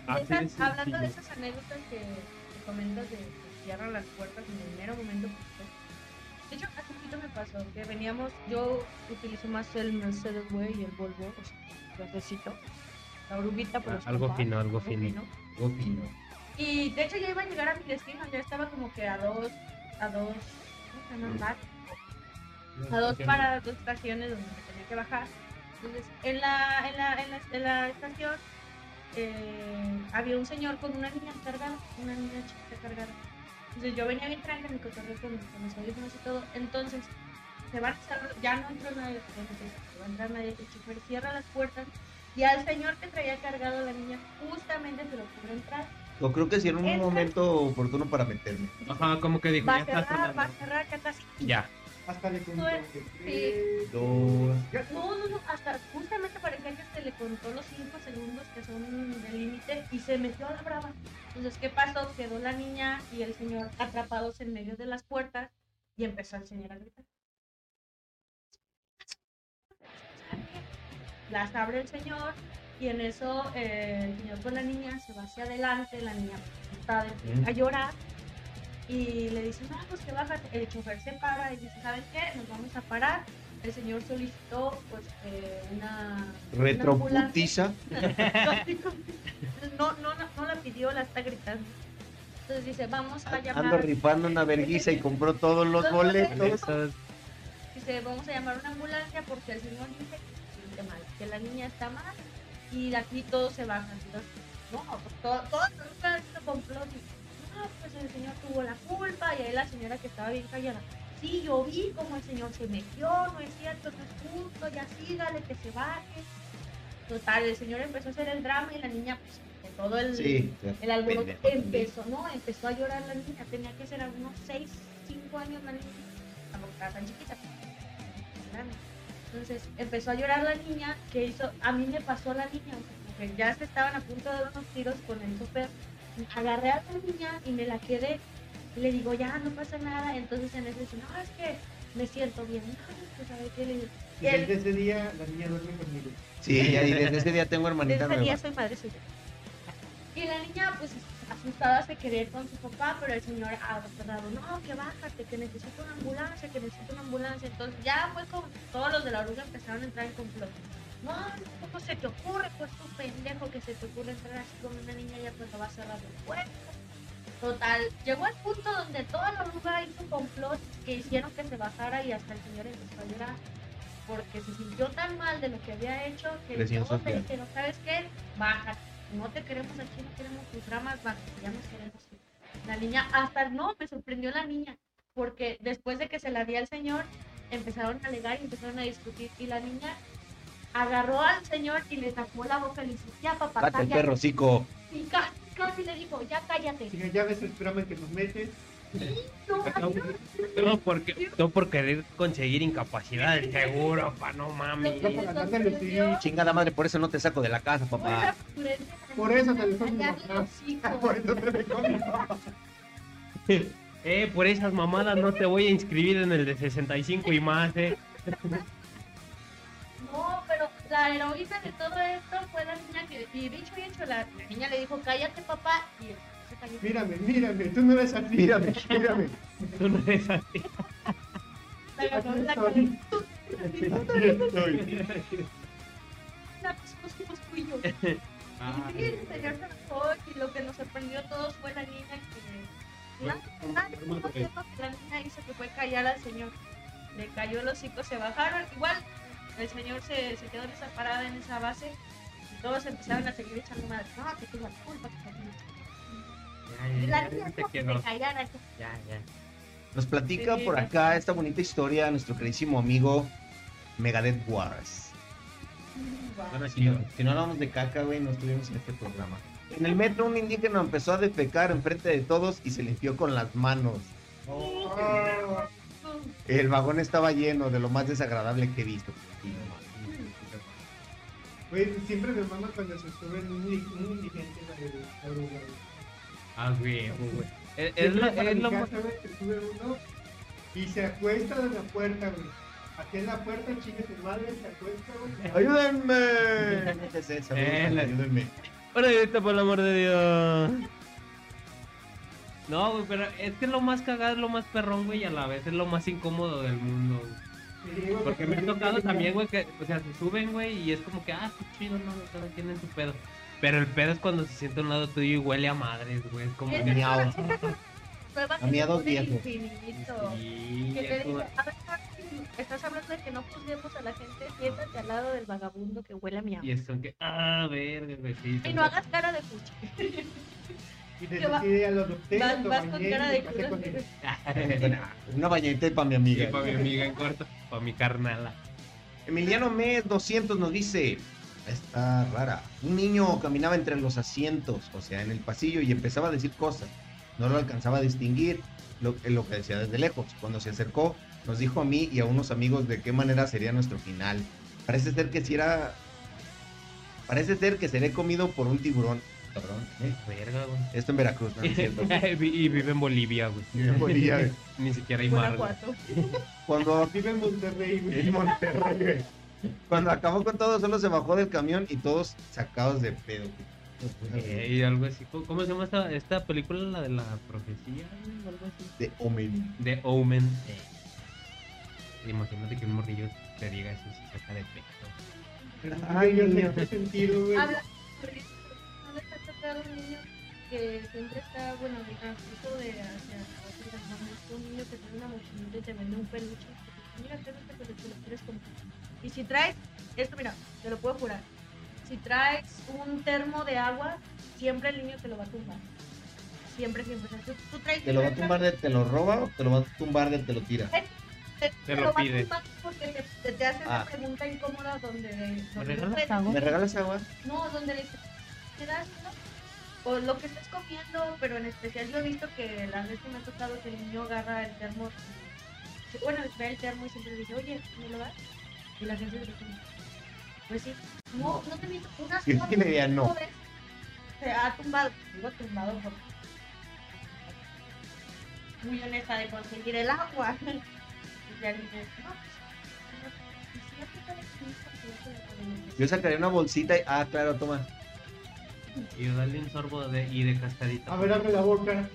Ah, esas- hablando de esas anécdotas que, que comentas de que cierran las puertas en el mero momento. pues, De hecho, hace poquito me pasó que veníamos, yo utilizo más el Mercedes, güey, y el Volvo, o sea, verdecito, la oruguita por Ah, algo papás, fino, algo fino. Algo fino. Y de hecho ya iba a llegar a mi destino, ya estaba como que a dos, a dos, ¿cómo se llaman? Back, a dos para dos estaciones donde me tenía que bajar. Entonces, en la, en la, en la, en la estación eh, había un señor con una niña cargada, una niña chiquita cargada. Entonces yo venía bien tranquila, me cotorreo con, con mis audífonos y todo. Entonces, se van a cerrar, ya no entró nadie, entonces, se va a entrar nadie, el chofer cierra las puertas y al señor que traía cargado a la niña justamente se lo pudo entrar. Yo creo que sí era un Entra. momento oportuno para meterme. Ajá, como que dijo, Va ya está va a sonando. cerrar, ya casi. Ya. Hasta le contó Pues, que sí. tres, Dos. ya- No, no, no, hasta justamente parecía que se le contó los 5 segundos que son de límite y se metió a la brava. Entonces, ¿qué pasó? Quedó la niña y el señor atrapados en medio de las puertas y empezó el señor a gritar. Las abre el señor y en eso eh, el señor con la niña se va hacia adelante, la niña empieza a llorar y le dice, no, pues que bájate. El chofer se para y dice, ¿saben qué? Nos vamos a parar. El señor solicitó pues eh, una... Retroputiza. No, (laughs) no, no, no la pidió, la está gritando. Entonces dice, vamos a llamar... Ando rifando una verguiza y compró todos los boletos. Dice, vamos a llamar una ambulancia porque el señor dice que se siente mal, que la niña está mal y de aquí todos se bajan. Entonces, no, pues todo, todo todo esto complot. y, No, el señor tuvo la culpa y ahí la señora que estaba bien callada. Sí, yo vi como el señor se metió, no es cierto, no es justo, ya sígale, que se baje. Total, el señor empezó a hacer el drama y la niña, pues, de todo el, Sí. el alboroto empezó, no, empezó a llorar la niña, tenía que ser a unos 6, 5 años la niña, tampoco estaba tan chiquita. Entonces empezó a llorar la niña, que hizo, a mí me pasó la niña, o sea, como que ya se estaban a punto de dar unos tiros con el súper, agarré a la niña y me la quedé, y le digo, ya, no pasa nada, entonces en ese dice, no, es que me siento bien, no, pues a ver qué le digo. Y Y él- desde ese día la niña duerme conmigo. Sí, y desde ese día tengo hermanita desde ese día soy madre suya. Y la niña, pues asustada, se quería ir con su papá, pero el señor aferrado, no, que bájate, que necesito una ambulancia, que necesito una ambulancia. Entonces ya fue como todos los de la oruga empezaron a entrar en complot. No, ¿cómo se te ocurre? Pues tu pendejo que se te ocurre entrar así con una niña ya cuando va a cerrar el puerto. Total, llegó al punto donde toda la oruga hizo complot que hicieron que se bajara y hasta el señor empezó a llorar. Porque se sintió tan mal de lo que había hecho que todos le dijeron, ¿sabes qué? Bájate. No te queremos aquí, no queremos tus dramas, bájate. Ya nos queremos ir. La niña, hasta no, me sorprendió la niña. Porque después de que se la di al señor, empezaron a alegar y empezaron a discutir. Y la niña agarró al señor y le tapó la boca y le dijo, ya papá, Pata el cállate. perro, cico. Y casi, casi le dijo, ya cállate. Ya ves el programa que nos metes. No, no. Porque, todo por querer conseguir incapacidad del seguro, pa, no ganarle el CD. Chingada madre, por eso no te saco de la casa, papá. Por eso te dejó mi Callarle mamá. el hocico. Por eso te dejó mi mamá. Eh, por esas mamadas no te voy a inscribir en el de 65 y más, eh. No, pero la heroína de todo esto fue la niña que, y dicho y hecho, la, la niña le dijo, cállate papá, y él se cayó. Mírame, mírame, tú no eres así. Mírame, mírame. Tú no eres así. La la Aquí cara. estoy. Aquí estoy. La fui yo. Y sí, el señor se enojó y lo que nos sorprendió a todos fue la niña que. La, la, la niña hizo que fue callar al señor. Le cayó el hocico, se bajaron. Igual el señor se, se quedó en esa parada, en esa base. Y todos empezaron a seguir echando madre. No, que tuvo la culpa. Que Ya, Y ya, la ya, que. Ya, ya. Nos platica Sí, por acá esta bonita historia nuestro queridísimo amigo Megadeth Wars. Bueno, Si no, si no hablamos de caca, güey, no estuvimos en este programa. En el metro un indígena empezó a defecar enfrente de todos y se limpió con las manos. El vagón estaba lleno de lo más desagradable que he visto. Güey, siempre me mama cuando se suben un, un indigente en la de la oruga, güey. Ah, güey, güey. Es, es para es lo casa, güey, se sube uno y se acuesta de la puerta, güey. Aquí en la puerta, chingue su madre, se acuesta, güey. ¡Ayúdenme! ¿Qué (laughs) es eso? Eh, la- Ayúdenme. Por el amor de Dios. No, güey, pero es que lo más cagado es lo más perrón, güey, y a la vez es lo más incómodo del mundo, güey. Porque me ha tocado también, güey, que, o sea, se suben, güey, y es como que, ah, qué chido, no, cada quien en su pedo. Pero el pedo es cuando se siente a un lado tuyo y huele a madres, güey, es como que... miau. A miados que viejos. infinito. Sí, Que te dice, a ver, estás hablando de que no juzguemos a la gente, siéntate al lado del vagabundo que huele a miau. Y es como que, ah, verga, güey, sí. Y no hagas cara de pucha. (laughs) Y te que va- decide a los doctores, Vas, con cara de culo. Una bañadita para mi amiga. Y para mi amiga en corto, para mi carnala. Emiliano Mes 200 nos dice, está rara, un niño caminaba entre los asientos, o sea, en el pasillo y empezaba a decir cosas. No lo alcanzaba a distinguir lo, lo que decía desde lejos. Cuando se acercó, nos dijo a mí y a unos amigos de qué manera sería nuestro final. Parece ser que si era... Parece ser que seré comido por un tiburón. ¿Eh? Verga, güey. Esto en Veracruz, no, (laughs) (laughs) y vive en Bolivia, güey. En Bolivia, güey. (laughs) Ni siquiera hay mar. güey. Cuando Vive en Monterrey, güey. En Monterrey, güey. Cuando acabó con todo, solo se bajó del camión y todos sacados de pedo. güey. Eh, y algo así. ¿Cómo- ¿Cómo se llama esta, esta película? La de la profecía, o algo así. De Omen. De Omen. Eh. Imagínate que un morrillo te diga eso y se saca de pecho. Ay, yo sé qué sentido, güey. Habla ¿No un niño que siempre está, bueno, de transcurso de hacia un niño que tiene una mochilita y te vende un peluche? Mira, tengo este peluche, lo quieres comprar. Y si traes, esto mira, te lo puedo jurar, si traes un termo de agua, siempre el niño te lo va a tumbar. Siempre, siempre. O sea, tú, tú traes ¿Te lo va a tumbar de te lo roba o te lo va a tumbar de te lo tira? te, Te lo va a pide. tumbar porque te, te, te hace Ah. una pregunta incómoda donde... ¿Me donde regalas no agua? ¿Me regalas agua? No, donde le te das. O lo que estés comiendo, pero en especial yo he visto que las veces me ha tocado que el niño agarra el termo, y- bueno, ve el termo y siempre le dice, oye, ¿me lo das? Y la gente le dice, pues sí, no, no te he visto una Sí, no. vez Se ha tumbado, digo tumbado porque muy honesta de conseguir el agua. (laughs) Y ya le dice, no, pues, pues Yo sacaría una bolsita y. Ah, claro, toma. Y dale un sorbo de, y de cascadita. A ver, abre la boca.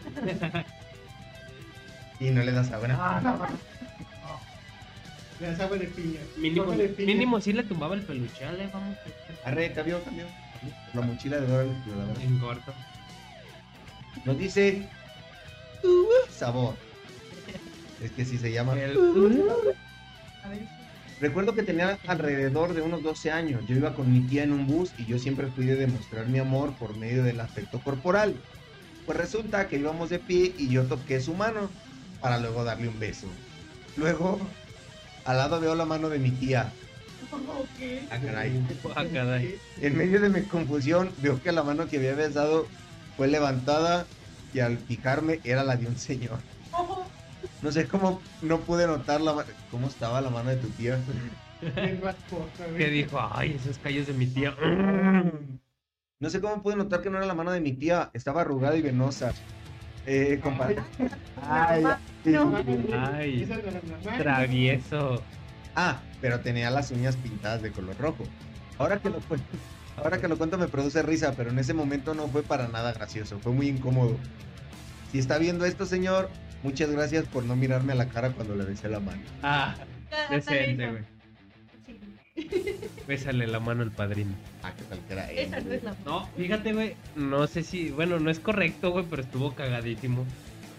Y no le das agua. ¿no? Ah, no. Le das agua de piña. Mínimo, de piña. mínimo sí le tumbaba el peluche, ale, vamos. Arre, cambió, cambió. La mochila de Dora la. En corto. Nos dice. "Uh, sabor. Es que sí se llama. El- A ver, Recuerdo que tenía alrededor de unos 12 años. Yo iba con mi tía en un bus y yo siempre fui de demostrar mi amor por medio del afecto corporal. Pues resulta que íbamos de pie y yo toqué su mano para luego darle un beso. Luego, al lado veo la mano de mi tía. Ah, caray. Ah, caray. En medio de mi confusión, veo que la mano que había besado fue levantada y al fijarme era la de un señor. No sé cómo no pude notar la cómo estaba la mano de tu tía. (laughs) Que dijo, ay, esos callos de mi tía. No sé cómo pude notar que no era la mano de mi tía, estaba arrugada y venosa. Eh, compa- Ay. Ay, no mano. travieso. Ah, pero tenía las uñas pintadas de color rojo. Ahora que lo cuento, ahora que lo cuento me produce risa, pero en ese momento no fue para nada gracioso, fue muy incómodo. Si está viendo esto, señor, muchas gracias por no mirarme a la cara cuando le besé la mano. Ah, decente, güey. Sí. Bésale la mano al padrino. Ah, qué tal que era Esa él. no es la No, fíjate, güey. No sé si. Bueno, no es correcto, güey, pero estuvo cagadísimo.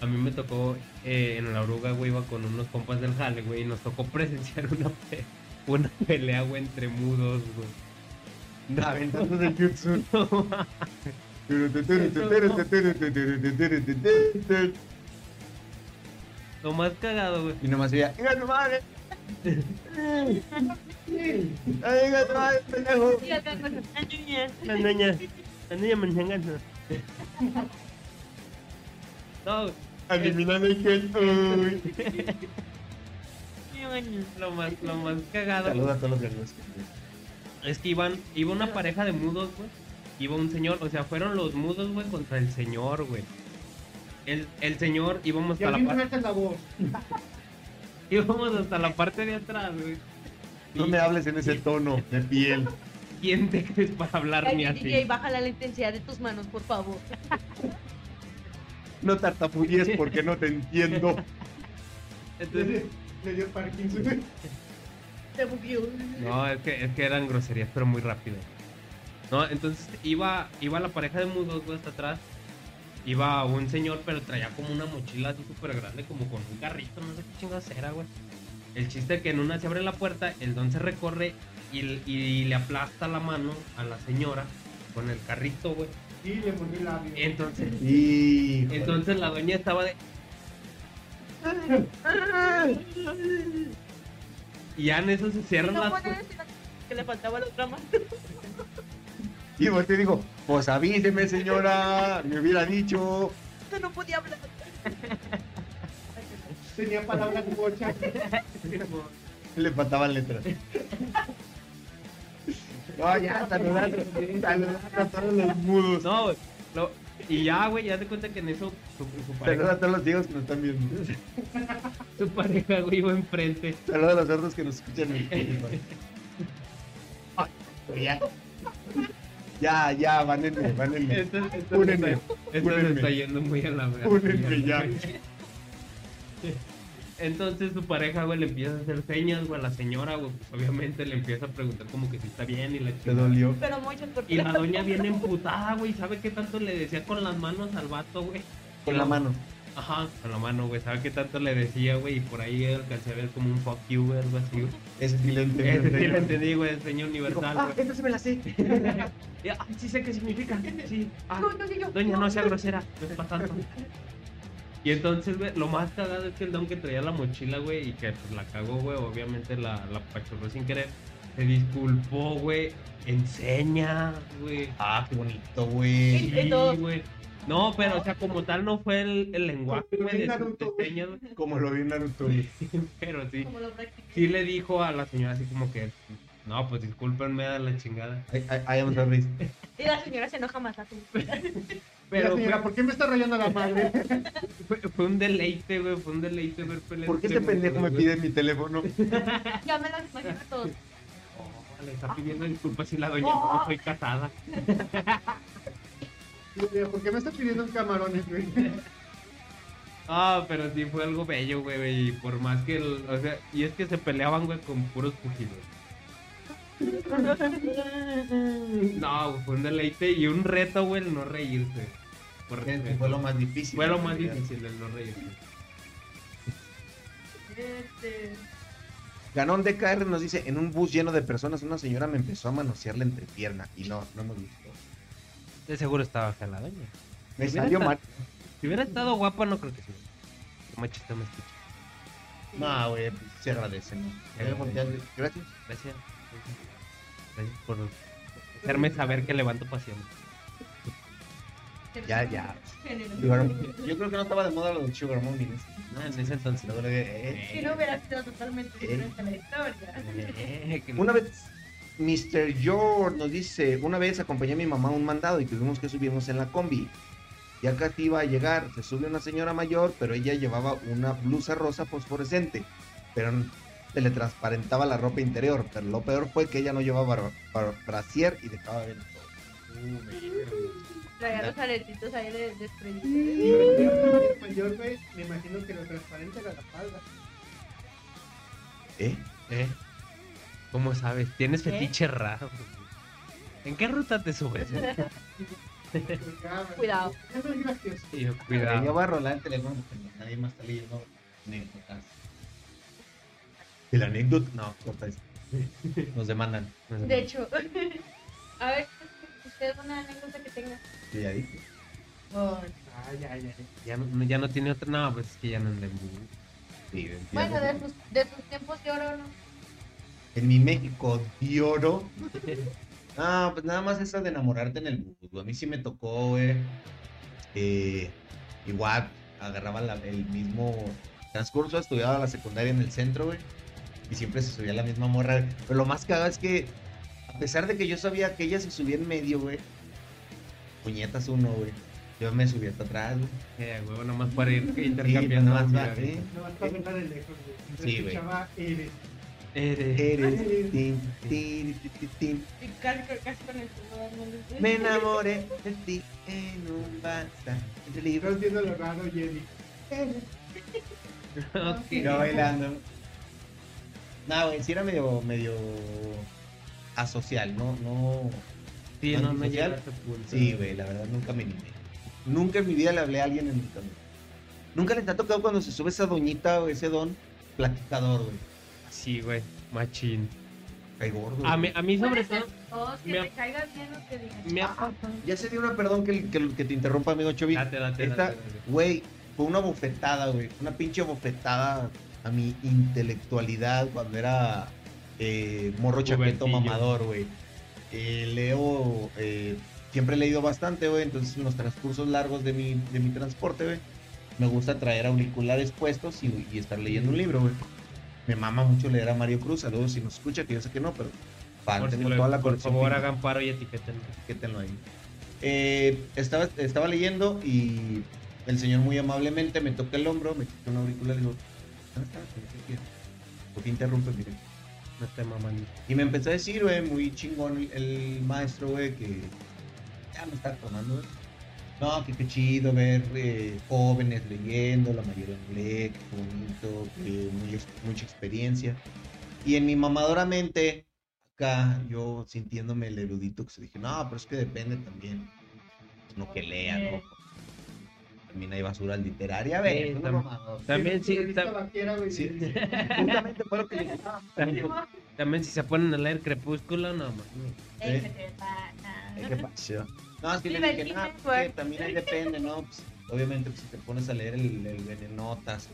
A mí me tocó eh, en la oruga, güey, iba con unos compas del jale, güey, y nos tocó presenciar una, pe- una pelea, güey, entre mudos, güey. Aventándose el jutsu. Lo más cagado, güey. Y nomás veía, ¡Venga tu madre! ¡Venga tu madre, pendejo! Las niñas. La niña, la niña. No, Eliminando el gente. Uy. lo más, lo más cagado. Saluda a todos los guerreros. Es que iban, iba una pareja de mudos, güey. Iba un señor, o sea, fueron los mudos, güey, contra el señor, güey. El, el señor, íbamos Y hasta la, fin par- sueltas la voz. (laughs) íbamos hasta la parte de atrás, güey. No me hables en ese tono de piel. (laughs) ¿Quién te crees para hablarme Ay, DJ, así? bájala la intensidad de tus manos, por favor. No tartamudees porque no te entiendo. (laughs) Entonces, Le dio Parkinson. Te bugueó. no, es que, es que eran groserías, pero muy rápido. No, entonces iba, iba la pareja de mudos, güey, hasta atrás. Iba un señor, pero traía como una mochila así súper grande, como con un carrito, no sé qué chingados era, güey. El chiste es que en una se abre la puerta, el don se recorre y, y le aplasta la mano a la señora con el carrito, güey. Y le pone el labio. Entonces, Y. entonces la doña estaba de. Y ya en eso se cierran No las puede puertas. decir que le faltaba la otra mano. (laughs) Y vos te digo, pues avíseme, señora. Me hubiera dicho. Usted no podía hablar. Tenía palabras mochas. Le faltaban letras. No, ya, saludando, saludando a todos los mudos. No, lo- y ya, güey, ya te cuenta que en eso su, su Saluda a pareja, todos los ciegos que nos están viendo. su pareja, güey, iba enfrente. Saluda a los sordos que nos escuchan en Spotify. Ay, ya. Ya, ya, banenme, banenme. Esto, esto, Únenme, esto se únenme. está yendo muy a la verga. Únenme ya. Entonces su pareja, güey, le empieza a hacer señas, güey, a la señora, güey, pues obviamente le empieza a preguntar como que si está bien y la Te chingada. dolió. Pero mucho Y la doña (laughs) viene emputada, güey, ¿sabe qué tanto le decía con las manos al vato, güey? Con la mano. Ajá, con la mano, güey, ¿sabe qué tanto le decía, güey? Y por ahí alcancé a ver como un fuck you, güey, algo así, güey. Ese sí le entendí. Ese sí lo entendí, güey, el universal, ah, güey. se me la sé. (laughs) Ya, ah, sí sé qué significa. Sí. Ah, No, no, yo- doña, no sea grosera, no es para tanto. Y entonces, güey, lo más cagado es que el don que traía la mochila, güey, y que pues la cagó, güey, obviamente la, la pachurró sin querer. Se disculpó, güey, enseña, güey. Ah, qué bonito, güey. Sí, güey. No, pero, o sea, como tal no fue el, el lenguaje, güey, de, señas, güey. Como lo vi en Naruto. güey. Pero sí, Como lo sí le dijo a la señora así como que, no, pues discúlpenme a la chingada. I, I am sorry. Y la señora se enoja más a tú. Pero, Pero señora, fue, ¿por qué me está rayando la madre? (laughs) fue, fue un deleite, güey, fue un deleite ver peleas. ¿Por qué este pendejo me pide mi teléfono? (laughs) Ya me las imagino a todos. Oh, le está pidiendo disculpas y la doña no soy casada. (laughs) ¿Por qué me está pidiendo un camarones, güey? (laughs) Ah, pero sí fue algo bello, güey, y por más que, el- o sea, y es que se peleaban, güey, con puros pujidos. (laughs) No, fue un deleite y un reto, güey, el no reírse. Por respeto. Fue lo más difícil. Fue lo más difícil, el no reírse. Este. Ganón DKR nos dice, en un bus lleno de personas, una señora me empezó a manosear la entrepierna. Y no, no me gustó. De seguro estaba acá la doña. Me Hubiera salió mal. Si hubiera estado guapa, no creo que sí. Qué machista me escucha. No, güey, pues, se agradece, ¿no? Gracias. Gracias. Gracias por hacerme saber que levanto pasión. Ya, ya. Yo creo que no estaba de moda lo del Sugar Mommy. ¿no? En ese entonces. Eh, Si no hubiera sido totalmente diferente la historia. Eh, que- Una vez, Mr. George nos dice, una vez acompañé a mi mamá a un mandado y tuvimos que subirnos en la combi. Ya casi iba a llegar, se sube una señora mayor, pero ella llevaba una blusa rosa fosforescente, pero se le transparentaba la ropa interior. Pero lo peor fue que ella no llevaba bra- bra- brasier y dejaba ver todo. Uh, me quiero. Traía los aretitos ahí de, de mayor, me imagino que lo transparente era la falda. ¿Eh? Eh, ¿Cómo sabes? Tienes ¿Qué? fetiche raro. ¿En qué ruta te subes? eh? Cuidado. Yo, Yo cuidado. voy a rolar el teléfono porque nadie más está leyendo anécdotas. ¿El anécdota? No, corta eso. Nos demandan. De hecho, (laughs) a ver, usted una anécdota que tenga. Yo ya dije. Ay, ay, ay. Ya no, ya no tiene otra. No, pues es que ya no anda en bus. Sí, Bueno, de sus, de sus tiempos de oro, ¿no? En mi México de oro. (laughs) Ah, pues nada más esa de enamorarte en el bus. güey. A mí sí me tocó, güey. Eh, igual agarraba la- el mismo transcurso, estudiaba la secundaria en el centro, güey. Y siempre se subía la misma morra. güey. Pero lo más cagado es que, a pesar de que yo sabía que ella se subía en medio, güey. Puñetas uno, güey. Yo me subí hasta atrás, güey. Eh, huevo, nomás para ir Sí, intercambiando. pues, nada más va, mira, ¿eh? No vas a hablar de lejos, güey. Sí, güey. Eres. Eres. El no. Me enamoré de ti en un bazar. Entre No libros. entiendo lo raro, Jenny. (laughs) Ok. Yo bailando. No, güey, sí era medio, medio asocial, ¿no? No. Sí, no, no llega. Sí, güey, la verdad nunca me animé. Nunca en mi vida le hablé a alguien en mi camino. Nunca les ha tocado cuando se sube esa doñita o ese don platicador, güey. Sí, güey. Machín. Cae gordo. A mí, güey. a mí sobre Puede ser todo. dos, que me te ha- caiga bien o que digas. Me ha "Ah, Ya se dio una perdón que, que, que te interrumpa, amigo Chovy. Date, date, Esta, date, date. güey, fue una bofetada, güey. Una pinche bofetada a mi intelectualidad cuando era eh, morro chaqueto mamador, güey. Eh, leo, eh, siempre he leído bastante, güey. Entonces, en los transcursos largos de mi, de mi transporte, güey, me gusta traer auriculares puestos y, y estar leyendo un libro, güey. Me mama mucho leer a Mario Cruz. Saludos si nos escucha, que yo sé que no, pero para Por, tener toda la por favor, hagan paro y etiqueten. etiquétenlo ahí. Eh, estaba, estaba leyendo y el señor muy amablemente me toca el hombro, me quita un auricular y digo, ¿dónde estás? ¿Por qué interrumpe? Mire. No esté mamando. Y me empezó a decir, güey, muy chingón el, el maestro, güey, que ya me está tomando, güey. No, que qué chido ver eh, jóvenes leyendo, la mayoría en inglés, qué bonito, que muy ex- mucha experiencia. Y en mi mamadora mente, acá, yo sintiéndome el erudito, que se dije, no, pero es que depende también. No que lea, ¿no? También hay basura literaria, a ver. Sí, tam-. También sí, Revista tam- vaquera, güey. Sí, (laughs) justamente fue lo que le dije. (laughs) también, también si se ponen a leer Crepúsculo, no, mames. ¿Eh? ¿qué pasa? No, es que Sí, le dije, no, pues, que también ahí depende, ¿no? Pues, obviamente, pues, si te pones a leer el, el Venenotas,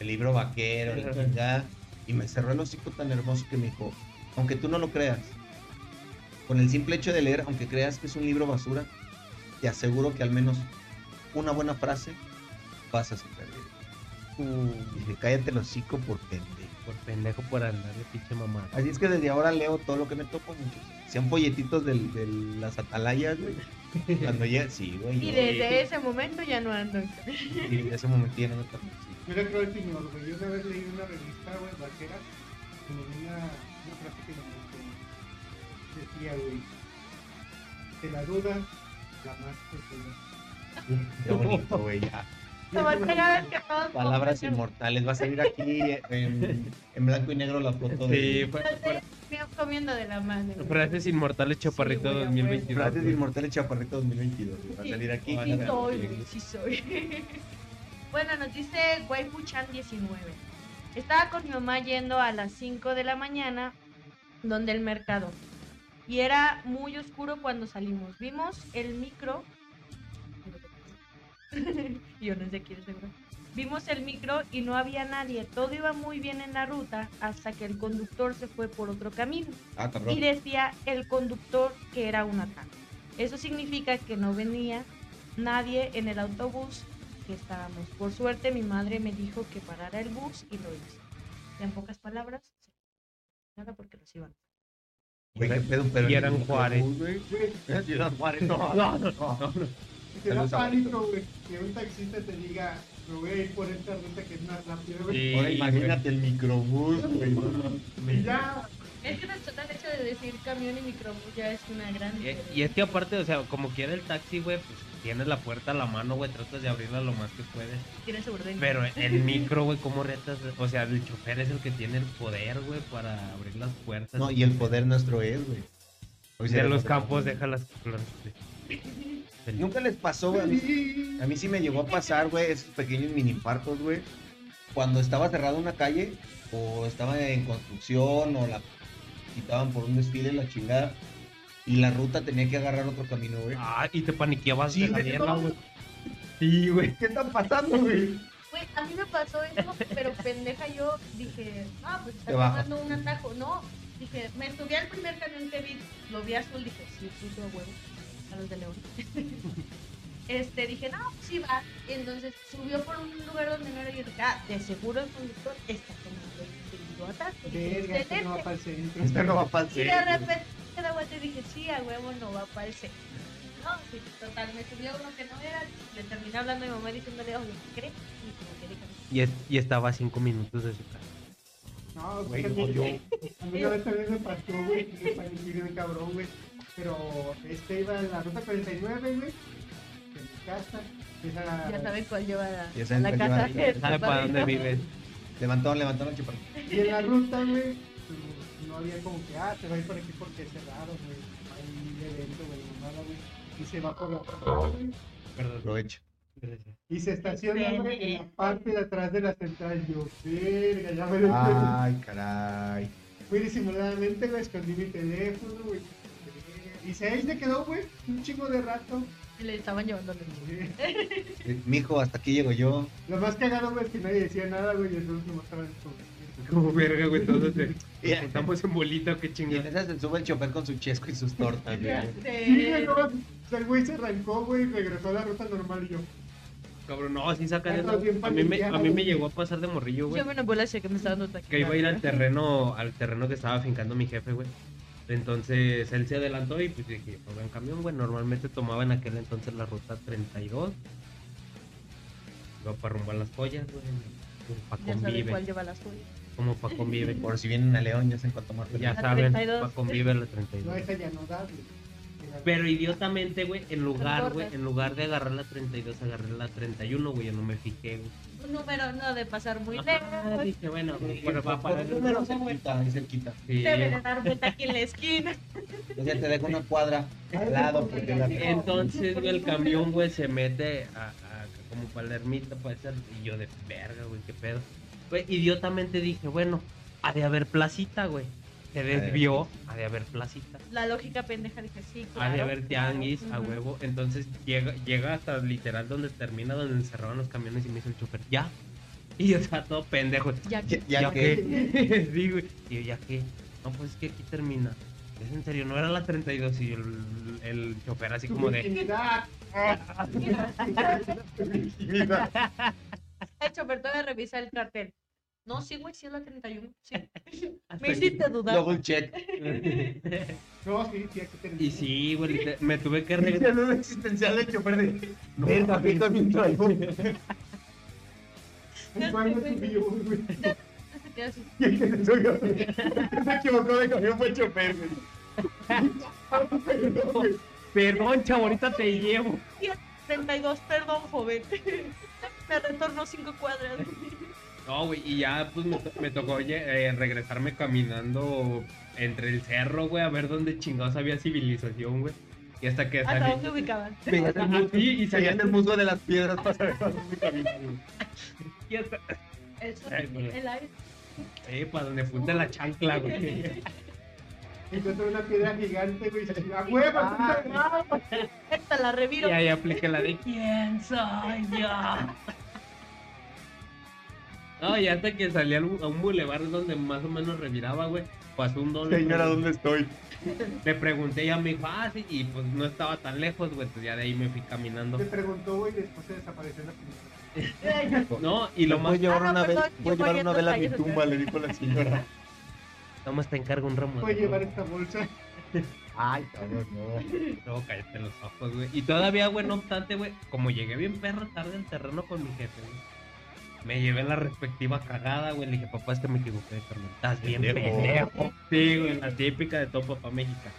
el libro vaquero, la chingada, y me cerró el hocico tan hermoso que me dijo, aunque tú no lo creas, con el simple hecho de leer, aunque creas que es un libro basura, te aseguro que al menos una buena frase vas a sacar. Y dije, cállate el hocico por pendejo. Por pendejo por andar de pinche mamá. Así es que desde ahora leo todo lo que me toco. Sean folletitos del- de las atalayas, güey. Cuando llega, sí, güey. Y desde ese momento ya no ando. Y de ese momento ya no me toco, sí. Mira, creo el señor, güey. Yo una vez leí una revista, güey, vaquera, y me una, frase que me. Decía, güey, de la duda, la más profunda. Qué bonito, güey. ya. Que todos Palabras inmortales. Va a salir aquí en, en blanco y negro la foto Sí, de fue, Estoy comiendo de la mano. frases inmortales chaparrito Sí, güey, a 2022. Frases inmortales Chaparrito 2022. güey. Va a Sí, salir aquí. Sí soy, güey, sí soy. (laughs) bueno, nos dice Waifuchan 19. Estaba con mi mamá yendo a las 5 de la mañana donde el mercado. Y era muy oscuro cuando salimos. Vimos el micro. (laughs) y yo no sé quién es seguro. Vimos el micro y no había nadie. Todo iba muy bien en la ruta hasta que el conductor se fue por otro camino Ah, y decía el conductor que era un ataque. Eso significa que no venía nadie en el autobús que estábamos. Por suerte mi madre me dijo que parara el bus y lo hizo. En pocas palabras, sí. nada porque los iban. Güey, qué pedo, pero Y eran Juárez. (laughs) Y Juárez. No, no, no. No. te da pánico, güey, que un taxista te diga, me voy a ir por esta ruta que es más rápida, güey. Sí. Ahora imagínate el microbús, güey. no, no. Y ya, Es que nuestro tal hecho de decir camión y microbús ya es una gran Y, y es que aparte, o sea, como quiera el taxi, güey, pues tienes la puerta a la mano, güey, tratas de abrirla lo más que puedes. Tiene su orden. Pero el micro, güey, ¿cómo retas? O sea, el chofer es el que tiene el poder, güey, para abrir las puertas. No, y el poder nuestro es, güey. Hoy de los campos, deja las flores. Nunca les pasó, güey. A mí, a mí sí me llegó a pasar, güey, esos pequeños mini infartos, güey. Cuando estaba cerrada una calle, o estaba en construcción, o la quitaban por un desfile, la chingada. Y la ruta tenía que agarrar otro camino, güey. Ah, y te paniqueabas Sí, de la güey, mierda, güey. Sí, güey. ¿Qué está pasando, güey? Güey, a mí me pasó eso, pero pendeja yo dije, ah, pues está tomando un atajo. No, dije, me subí al primer camión que vi, lo vi azul, dije, sí, puto a huevo, a los de León. (laughs) este, dije, no, pues sí va. Y entonces subió por un lugar donde no era yo dije, ah, de seguro el conductor está el. Dije, Verga, esto no va para el centro. Esta no va a pasar. Y de repente me da vuelta y dije, sí, a huevo no va para el centro. No, sí, total, me subió uno que no era, le terminé hablando a mi mamá diciéndole, oye, ¿qué crees? Y como que dije, Y, es- y estaba a cinco minutos de su casa. No, Güey, mí- yo- A mí una vez también me pasó, güey, que me pareció bien cabrón, güey. Pero este iba en la ruta 49, güey, de mi casa. Esa, Ya saben cuál lleva la, Ya saben la cuál casa. lleva la- ¿Sabe para dónde (laughs) vives? Levantó, levantó la chupa. Y en la ruta, güey, pues, no había como que, ah, te va a ir por aquí porque es cerrado, güey. Hay evento, güey, mamada, güey. Y se va por la ruta, güey. Perdón. Aprovecho. Y se estaciona, güey, en la parte de atrás de la central. Yo, verga, ya me lo Ay, caray. Muy disimuladamente, güey, escondí mi teléfono, güey. Y se ahí se quedó, güey, un chingo de rato. Y le estaban llevando la Eh, (laughs) Mijo, hasta aquí llego yo. Lo más cagado, güey, es que nadie decía nada, güey, y entonces nomás estaban como... Como verga, güey, todos Ya. Estamos en bolita, qué Y en chingada. esa se sube el chofer con su chesco y sus tortas, güey. Sí, no, el güey se arrancó, güey, y regresó a la ruta normal y yo. Cabrón, no, sí sacan eso. A mí, me, a mí me llegó a pasar de morrillo, güey. Yo me enamoré que me estaba dando Que iba a ir al terreno, al terreno que estaba fincando mi jefe, güey. Entonces él se adelantó y pues dije, pues en camión, güey. Normalmente tomaba en aquel entonces la ruta 32. Iba para rumbo a las joyas, güey. Como para Ya saben convive. cuál lleva las suyas. Como para convive. Por si vienen a León, ya sé en cuánto más. Ya La saben, 32. para convive la No, 32. esa ya no da, güey. Pero idiotamente, güey, en lugar, güey, en lugar de agarrar la 32, agarré la 31, güey. Yo no me fijé, güey. Un número no de pasar muy lejos. dije, bueno, Bueno, bueno, para para parar el número cerquita, ahí cerquita. Sí. Debe de dar vuelta aquí en la esquina. Yo ya te dejo una cuadra al lado porque la Entonces, el camión, güey, se mete a, a- como para la ermita, para esa, y yo de verga, güey, qué pedo. Güey, idiotamente dije, bueno, ha de haber placita, güey. Se desvió, ha de haber placita. La lógica pendeja dije, sí, Ha claro. de haber tianguis, a huevo. Entonces llega, llega hasta literal donde termina, donde encerraban los camiones y me dice el chofer, ya. (laughs) Y yo estaba todo pendejo. Ya Ya, que ya que. qué? (laughs) sí, güey. Y yo, ¿ya qué? No, pues es que aquí termina. Es en serio, no era la 32 y el, el chofer así como de... Virginidad. (laughs) el chofer te voy a revisar el cartel. No, sí, güey, sí es la 31. Sí. (laughs) Me hiciste dudar. Double check. (laughs) No, sí, sí, aquí termina. Y sí, güey, me tuve que (laughs) Ya regresar. no es existencial del chofer de. Verga, aquí también traigo. El cual me subió, güey. Y el que se subió. Se equivocó de camión fue el chofer, güey. Perdón, güey. Perdón, chavo, ahorita te llevo. 32, perdón, joven. Me retorno cinco cuadras. No, güey, y ya pues me, me tocó oye, eh, regresarme caminando entre el cerro, güey, a ver dónde chingados había civilización, güey. Y hasta que ¿Hasta salí. dónde ubicaban? Veías el musgo- sí, y salía veías el musgo de las piedras para saber dónde caminar, (laughs) güey. y hasta- El sol, Ay, el aire. Eh, para donde funde la chancla, güey. (laughs) Encontré una piedra gigante, güey. ¡A huevo! Ah. Esta la reviro. Y ahí apliqué la de ¿Quién soy yo? No, y hasta que salí a un bulevar donde más o menos reviraba, güey. Pasó un doble. Señora, ¿dónde estoy? Le pregunté y ella me dijo, ah, sí, y pues no estaba tan lejos, güey. Entonces ya de ahí me fui caminando. Me preguntó, güey, y después se desapareció en la película. (laughs) No, y lo más. voy a llevar Ah, no, una vez, perdón, voy a yo llevar una vela a mi tumba, le dijo la señora. Toma, te encargo un ramo. Voy a de llevar esta bolsa. Ay, cabrón, no. No, cállate los ojos, güey. Y todavía, güey, no obstante, güey, como llegué bien perro tarde al terreno con mi jefe, güey. Me llevé la respectiva cagada, güey. Le dije, papá, es que me equivoqué carnal. Estás bien Pendejo. Sí, güey, la típica de todo papá mexicano.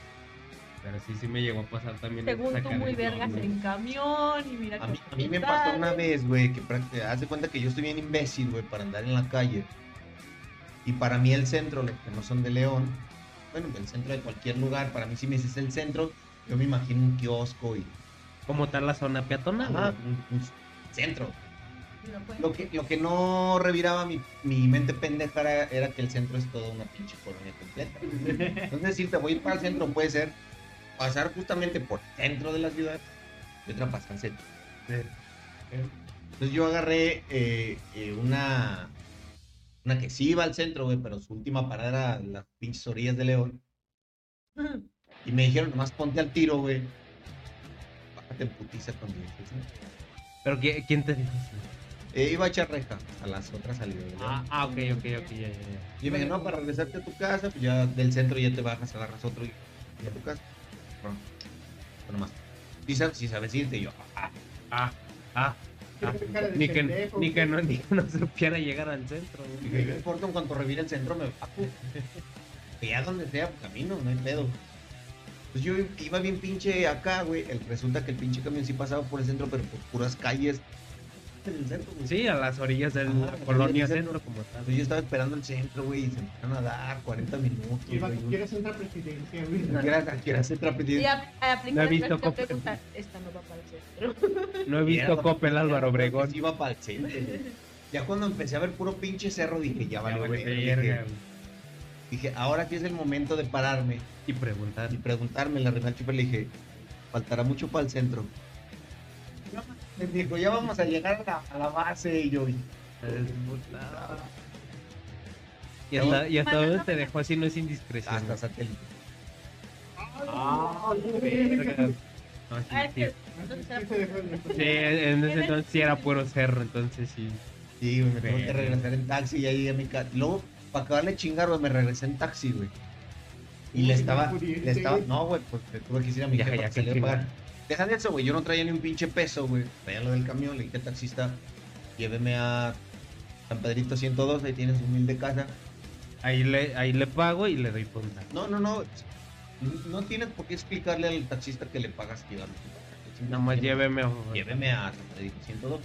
Pero sí, sí me llegó a pasar también. Según tú, muy vergas en camión y mira A mí, a mí me pasó una vez, güey, que haz de cuenta que yo estoy bien imbécil, güey, para andar en la calle. Y para mí el centro, los que no son de León, bueno, el centro de cualquier lugar, para mí si me dices el centro, yo me imagino un kiosco y... Como tal la zona peatonal. Un, un centro. Lo que, lo que no reviraba mi, mi mente pendeja era, era que el centro es toda una pinche colonia completa. Entonces, si te voy a ir para el centro, puede ser pasar justamente por el centro de la ciudad y otra pasar al centro. Entonces yo agarré eh, eh, una, una que sí iba al centro, güey, pero su última parada era las pinches orillas de León. Y me dijeron, nomás ponte al tiro, güey. Bájate en putiza cuando. Pero ¿qui- ¿quién te dijo eso? Eh, iba a echar reja a las otras salidas. Ah, ah, ok, ok, ok, ya, ya, ya. Y me no, para regresarte a tu casa, pues ya del centro ya te bajas, agarras otro y, y a tu casa. Bueno, bueno, más. Si sabes, si sabes irte, y yo, ah, Ah, ah. ah. Ni que, pendejo, ni, que no, ni que no supiera llegar al centro. no importa, en cuanto revire el centro me bajo. (laughs) Que ya donde sea, pues, camino, no hay pedo. Pues yo iba bien pinche acá, güey. el- Resulta que el pinche camión sí pasaba por el centro, pero por puras calles del centro, güey. Sí, a las orillas de Ajá, la a las colonia del centro como tal. Entonces yo estaba esperando el centro, güey, y se empezaron a dar 40 minutos, quieres entrar a presidencia, güey. (laughs) Y trapetía. a- aplica No he visto pregunta, esta no va para el centro. No he visto Coppel Álvaro Obregón. Sí iba para el centro, güey. Ya cuando empecé a ver puro pinche cerro, dije, ya vale, güey. Dije, ahora sí es el momento de pararme Y preguntar. y preguntarme. La Renal Chuper le dije, faltará mucho para el centro. Me dijo, ya vamos a llegar a la, a la base. Y yo, Y hasta, y hasta dónde te dejó así no es indiscreción. hasta satélite. Ah, verga. No, sí, Ah, es sí. que entonces era Sí, Sí, en ese entonces sí era puro cerro, entonces sí. Sí, güey, me tuve que regresar en taxi y ahí a mi casa. Luego, para acabarle de chingar, güey, me regresé en taxi, güey. Y le estaba, le estaba, güey. no, güey, porque tuve que decir a mi jefa ya, que le pagar. Deja de eso, güey, yo no traía ni un pinche peso, güey. Traía lo del camión, le dije al taxista, lléveme a San Pedrito 102, ahí tienes humilde casa. Ahí le, ahí le pago y le doy punta. No, no, no, no tienes por qué explicarle al taxista que le pagas que Nada más lléveme. o- Lléveme a San Pedrito 102.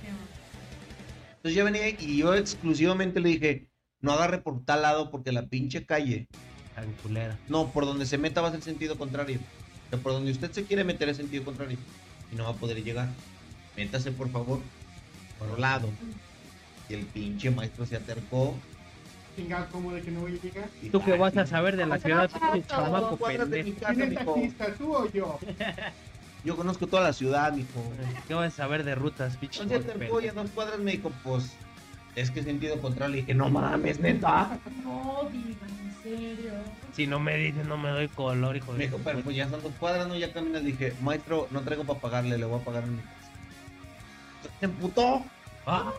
Entonces yo venía y yo exclusivamente le dije, no agarre por tal lado porque la pinche calle, Tan culera. no, por donde se meta va a ser sentido contrario. Por donde usted se quiere meter es sentido contrario y no va a poder llegar. Métase por favor por otro lado. Y el pinche maestro se acercó. Chingado, ¿cómo de que no voy a llegar? y, ¿Tú qué "Ay, vas a saber de la ¿Cómo ciudad, chamaco cuadras de mi pendejo? casa, ¿Quién es mijo. taxista, tú o yo? (laughs) Yo conozco toda la ciudad, mijo. ¿Qué vas a saber de rutas, pinche Entonces te voy a dos cuadras, me dijo, pues, es que sentido contrario. Le dije, no mames, neta. No, diga, en serio. Si no me dices, no me doy color, hijo Me de. dijo, pero pues ya son dos cuadras, no, ya caminas. Dije, maestro, no traigo para pagarle, le voy a pagar en mi casa. Se emputó. Ah,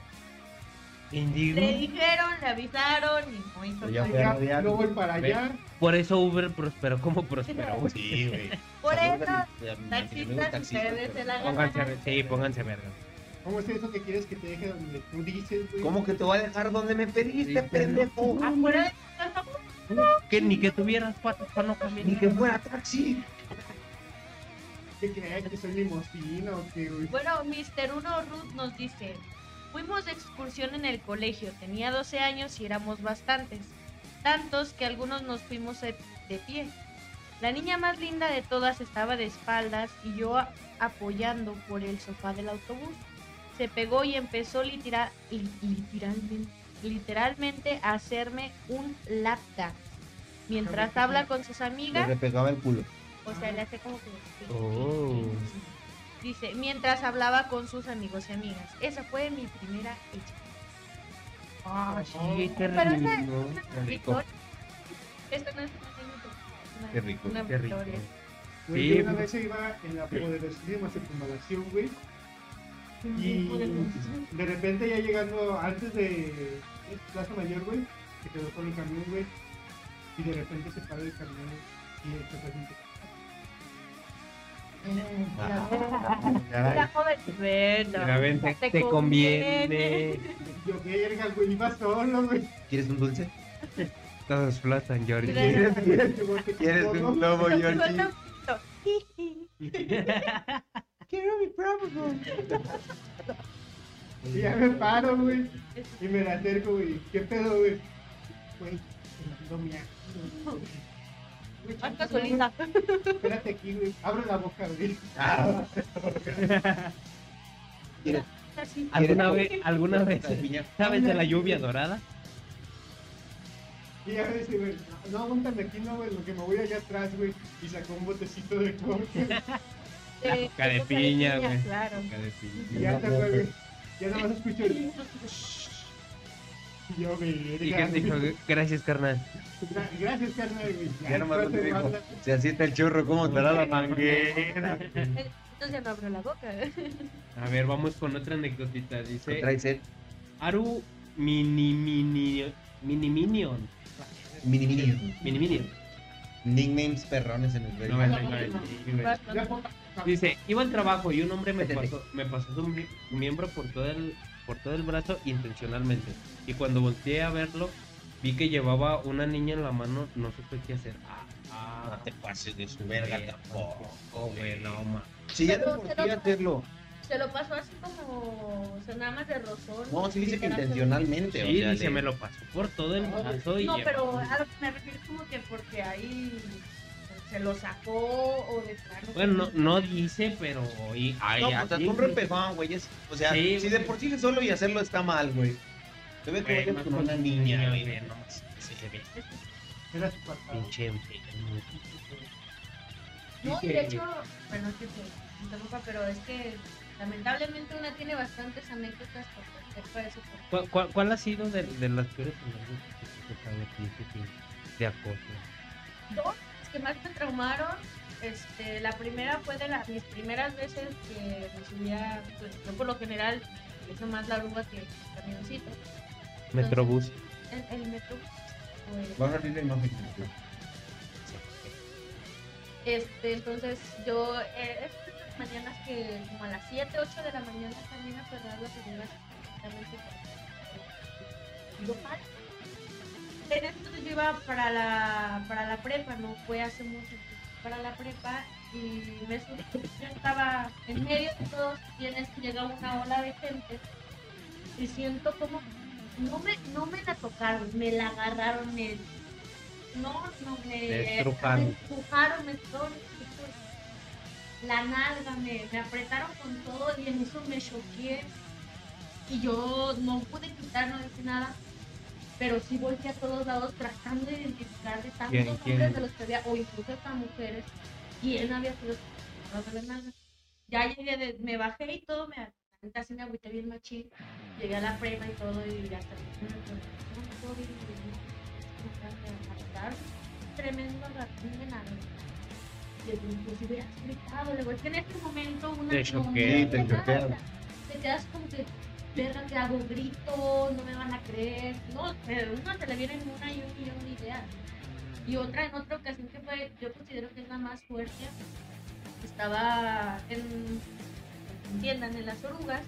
Indignó. Le dijeron, le avisaron y no hizo Ya caso. fue a Ya, rodear. no voy para allá. Por eso Uber prosperó como prosperó, güey. Sí, güey. (laughs) Por eso, taxistas, ustedes se la Pónganse, ganan. sí, pónganse verga. ¿Cómo es eso que quieres que te deje donde tú dices, güey? ¿Cómo que te voy a dejar donde me pediste, Sí, pendejo? Afuera de tu casa, Que ni que tuvieras patas para no caminar. Ni que fuera taxi. ¿Qué crees? ¿Que soy limosina o qué, güey? Bueno, Mr. Uno Ruth nos dice, fuimos de excursión en el colegio, tenía 12 años y éramos bastantes, tantos que algunos nos fuimos de, de pie. La niña más linda de todas estaba de espaldas y yo apoyando por el sofá del autobús. Se pegó y empezó litera- li- literalmente, literalmente a hacerme un lap dance. Mientras habla con sus Le amigas, repegaba el culo. o sea, le hace como que... Oh. Dice, mientras hablaba con sus amigos y amigas. Esa fue mi primera hecha. Ah, sí, qué Pero esa rico. es una victoria. Esto no es una Qué rico, una qué rico. Güey, Sí, yo una vez iba en la poderosísima circunvalación, güey. Y de repente ya llegando antes de Plaza Mayor, güey, se quedó con el camión, güey. Y de repente se para el camión y el chofer dice, joven, te, te conviene. yo verga, güey, iba solo, güey. ¿Quieres un dulce? Todos flotan. ¿Quieres un globo, Georgie? Quiero mi propio. Y ya me paro, güey. Y me la acerco, güey. ¿Qué pedo, güey? Güey, se mandó mi chance, gasolina. güey. Espérate aquí, güey. Abre la boca, güey. Ah, (laughs) Así. ¿Alguna vez, alguna vez, piña. sabes de la lluvia dorada? Y ya dice, güey, no, aguántame aquí, no, güey, lo que me voy allá atrás, güey. Y sacó un botecito de coca. La De- coca de piña, güey. Claro. Y ya te fue, güey. Ya nada más escucho el... Y yo, ¿Y qué te dijo? Gracias, carnal. Gra- Gracias, carnal. Ya nomás no te dijo. Si así está el chorro, ¿cómo estará la manguera? Entonces ya no abro la boca. A ver, vamos con otra anécdotita. Dice Trae. Aru Mini Mini Mini Minion. Mini mini. Mini Minion. Nicknames perrones en el Facebook. no, no, no. Dice, iba al trabajo y un hombre me (laughs) pasó, me pasó su mi- miembro por todo el por todo el brazo intencionalmente. Y cuando volteé a verlo, vi que llevaba una niña en la mano, no supe qué hacer. Ah, ah, No te pases de su verga tampoco. Oh, güey, no, ma. Si ya sí lo- hacerlo. Se lo pasó así como. O sea, nada más de rozón. No, sí dice que intencionalmente. Sí, o sea, dice, le- me lo pasó por todo el brazo y No, pero a lo que me refiero es como que porque ahí se lo sacó o de plano. Bueno, no, no dice, pero... Y, ay, No, pues hasta un rompejón, güey. es- O sea, Sí, si de por sí solo y hacerlo está mal, güey. Te ves que vayas con una niña, güey. no, sí, se ve Era su pasado. pinche. No, y de hecho, bueno, es que te interrumpa, pero es que lamentablemente una tiene bastantes anécdotas por eso. ¿Cuál, cuál, cuál ha sido de, de las peores anécdotas que te tocado a ti, de acoso? Dos que más me traumaron. Este, la primera fue de las mis primeras veces que me subía, pues yo por lo general utilizo más la oruga que el camioncito. Metrobús. El, el metro. pues, Va a salir la imagen. Este, entonces yo, eh, estas mañanas que como a las 7, 8 de la mañana también a cerrar las señoras Digo, mal. En entonces yo iba para la, para la prepa, no fue hace mucho, para la prepa y me subí, yo estaba en medio de todos en eso llega una ola de gente y siento como, no me, no me la tocaron, me la agarraron, me, no, no, me, Te estrujaron. me empujaron, me todo, la nalga, me, me apretaron con todo y en eso me choqué y yo no pude quitar, no decir nada, pero sí volteé a todos lados tratando de identificar de tantos ¿Quién, hombres quién? de los que había, o incluso hasta mujeres, quién había sido. Ya llegué, de- me bajé y todo, me casi me agüité bien machín, llegué a la prepa y todo y ya está. Tremendo agarrón de pues si hubieras gritado, le digo, es que en este momento una Te choquea, te choquea. te quedas como que, verga, que hago grito, no me van a creer. No, pero uno se le vienen una y un millón de ideas. Y otra, en otra ocasión que fue, yo considero que es la más fuerte, estaba en, entiendan, en las orugas,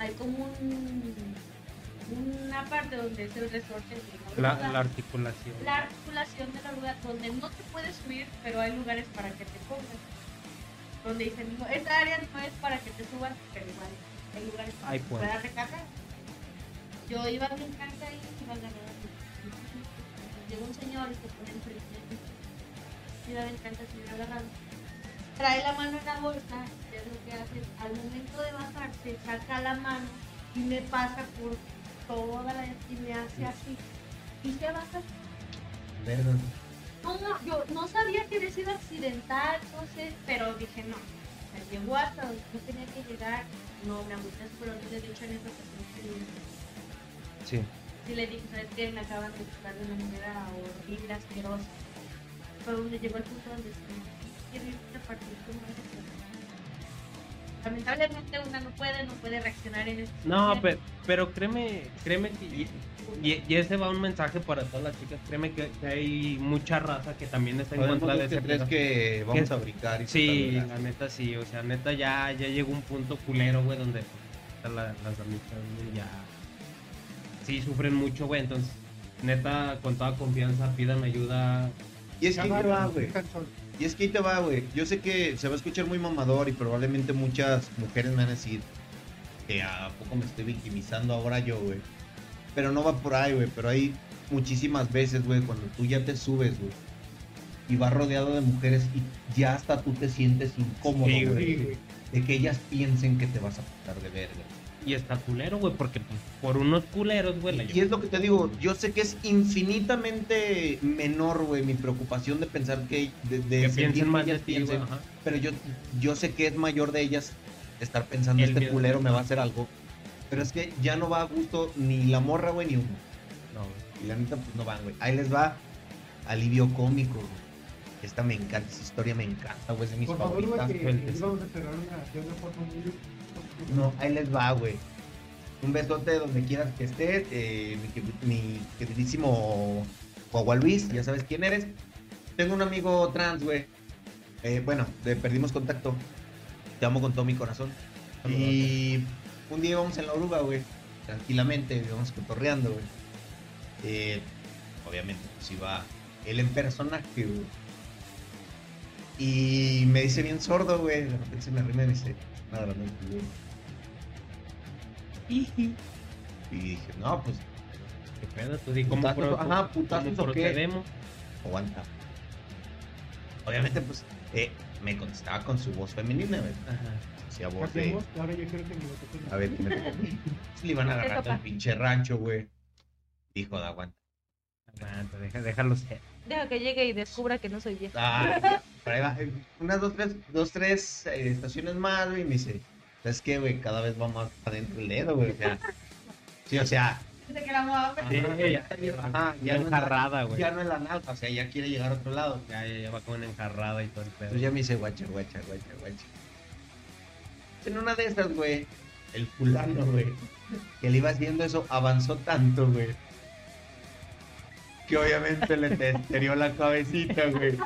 hay como un, una parte donde es el resorte de la La, oruga la articulación. la articulación de la oruga donde no te puedes subir, pero hay lugares para que te pongas. Donde dicen, no, esta área no es para que te subas, pero igual hay lugares para Ahí que puedes. puedas recargar. Yo iba bien cansa ahí, iba a agarrar. Llegó un señor y se pone mí. Iba bien cansa, se iba agarrando. Trae la mano en la bolsa, y es lo que hace. Al momento de bajarse, saca la mano y me pasa por toda la y me hace así. Y se baja Verga. no, no, yo no sabía que había sido accidental, no sé, pero dije no. O sea, llegó hasta donde no tenía que llegar, no me agüité pero no le he dicho en esa le- Sí. sí le dije, ¿sabes qué? Me acaban de buscar de una manera horrible, asquerosa. Fue donde llegó el punto donde sí, quiero irte a partir como. Lamentablemente una no puede, no puede reaccionar en este No, pero, pero créeme, créeme que y, y- y ese va un mensaje para todas las chicas. Créeme que, que hay mucha raza que también está en contra de ese que vamos Que- a brincar y Sí, la neta sí, o sea, neta ya, ya llegó un punto culero, güey, donde la- las damitas, güey, ya sí sufren mucho, güey, entonces neta con toda confianza pidan ayuda. Y es que güey. Y es que ahí te va, güey. Yo sé que se va a escuchar muy mamador y probablemente muchas mujeres me van a decir que a poco me estoy victimizando ahora yo, güey. Pero no va por ahí, güey. Pero hay muchísimas veces, güey, cuando tú ya te subes, güey. Y vas rodeado de mujeres y ya hasta tú te sientes incómodo, güey. Sí. De que ellas piensen que te vas a pasar de verga. Y está culero, güey, porque pues, por unos culeros, güey, la Y es lo que te digo, yo sé que es infinitamente menor, güey, mi preocupación de pensar que... De, de que sentir piensen que más de ti, piensen, ajá. Pero yo, yo sé que es mayor de ellas estar pensando, El este culero me va a hacer algo. Pero es que ya no va a gusto ni la morra, güey, ni uno. No, güey. Y la neta, pues no van, güey. Ahí les va alivio cómico, güey. Esta me encanta, esa historia me encanta, güey, es de mis Por favor, favoritas. güey, que a cerrar una, de. No, ahí les va, güey. Un besote donde quieras que estés. eh, mi, que- mi queridísimo Guagua Luis, ya sabes quién eres. Tengo un amigo trans, güey. Eh, bueno, de- perdimos contacto. Te amo con todo mi corazón. Y un día íbamos en la oruga, güey. Tranquilamente, íbamos cotorreando, güey. Eh, obviamente, pues iba él en personaje, güey. Y me dice bien sordo, güey. De repente se me arrima y me dice, nada, no, güey. (laughs) Y dije, no, pues ¿Qué pedo? Tú di cómo, Putazos, pro- ajá, putazos, cómo ¿o qué? aguanta. Obviamente, pues, eh, me contestaba con su voz femenina, güey. Ajá. Hacía ¿Qué voz de. Ahora yo quiero que me lo. A ver, ¿qué me tocó? (laughs) Pues, le iban agarrando toca? el pinche rancho, güey. Dijo, da aguanta. Aguanta, deja, déjalo ser. Deja que llegue y descubra que no soy vieja. Ah, Unas dos, tres, dos, tres eh, estaciones más, güey. Y me dice, ¿sabes qué, güey? Cada vez va más adentro el dedo, güey. O sea, sí, o sea, Dice que la mamá Sí, ya, ajá, ya no es enjarrada, güey. ya no es la nalga, o sea, ya quiere llegar a otro lado. Ya, ya, ya va con una enjarrada y todo el pedo. Entonces ya me dice, guacha, guacha, guacha, guacha. En una de esas, güey, el fulano, güey, que le iba haciendo eso, avanzó tanto, güey. Que obviamente le testerió (laughs) la cabecita, güey.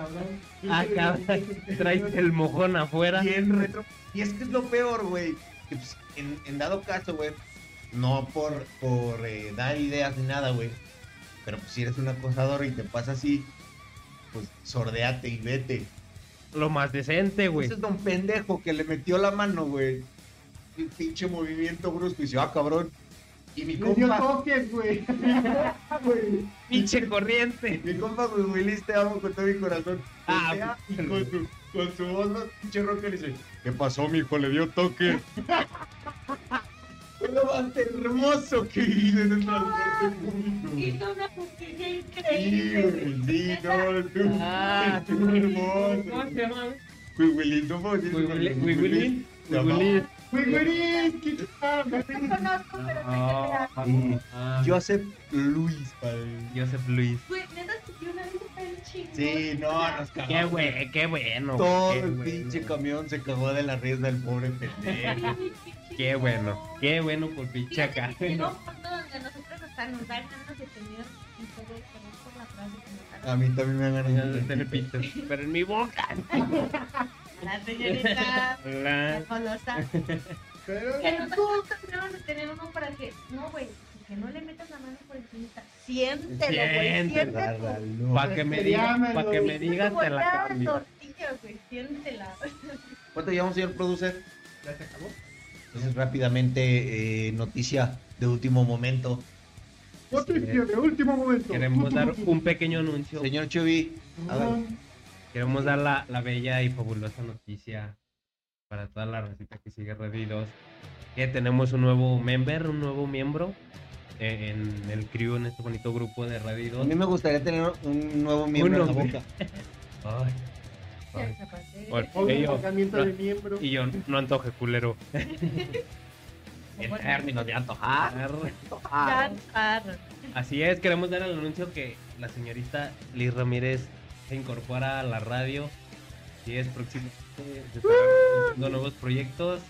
Cabrón. Ah, cabrón. (laughs) Traes el mojón afuera. Bien retro. Y es que es lo peor, güey. Que pues, en, en dado caso, güey, no por, por eh, dar ideas ni nada, güey. Pero pues si eres un acosador y te pasa así, pues sordeate y vete. Lo más decente, güey. Ese es don pendejo que le metió la mano, güey. Un pinche movimiento brusco y dice, ah, cabrón. Y mi Le dio compa, toques, güey. (laughs) Pinche corriente. mi compa, güey, Willis, te amo con todo mi corazón. Ah, y con su, con su voz, ¿no? pinche rocker, le dice, ¿qué pasó, mijo? Le dio toque. (laughs) Fue lo más hermoso que hice en el transporte público. Hizo una justicia Sí, increíble. güey, sí, no, tú, Ah, tú hermoso. ¿Cómo se llama? Wiwilín, ¿no puedo decir tal? No conozco, pero Sí. ah, Joseph Luis, padre. Joseph Luis. Güey, neta, que una vez está el chingón. Sí, no, nos cagamos. Qué güey, qué bueno. Todo qué el bueno. pinche camión se cagó de la risa del pobre pendejo. Qué bueno, qué bueno por pinche acá. llegó un punto donde nosotros hasta nos dan ganas de tener y todo no por la frase que nos A mí también me han ganado. De tener pitos, (laughs) Pero en mi boca. (laughs) La señorita, la La... colosa. Pero Que nosotros tendríamos de tener uno para que, no, güey, que no le metas la mano por encima. Siéntelo, güey, Siéntelo. Para que me digas, para que me digas, te la cambio. tortilla, güey, siéntela. ¿Cuánto llevamos, señor producer? ¿Ya se acabó? Entonces, rápidamente, eh, noticia de último momento. Noticia de último momento. Queremos dar un pequeño anuncio. Señor Chubi, a ver, Queremos dar la, la bella y fabulosa noticia para toda la receta que sigue Ready 2. Que tenemos un nuevo member, un nuevo miembro eh, en el crew, en este bonito grupo de Ready a 2. mí me gustaría tener un nuevo miembro en la boca. (laughs) Ay, ay. Bueno, y yo, no, de miembro. y yo, no antoje culero. (laughs) En términos de antojar. Arre. Así es, queremos dar el anuncio que la señorita Liz Ramírez se incorpora a la radio. Y es se estarán haciendo nuevos proyectos.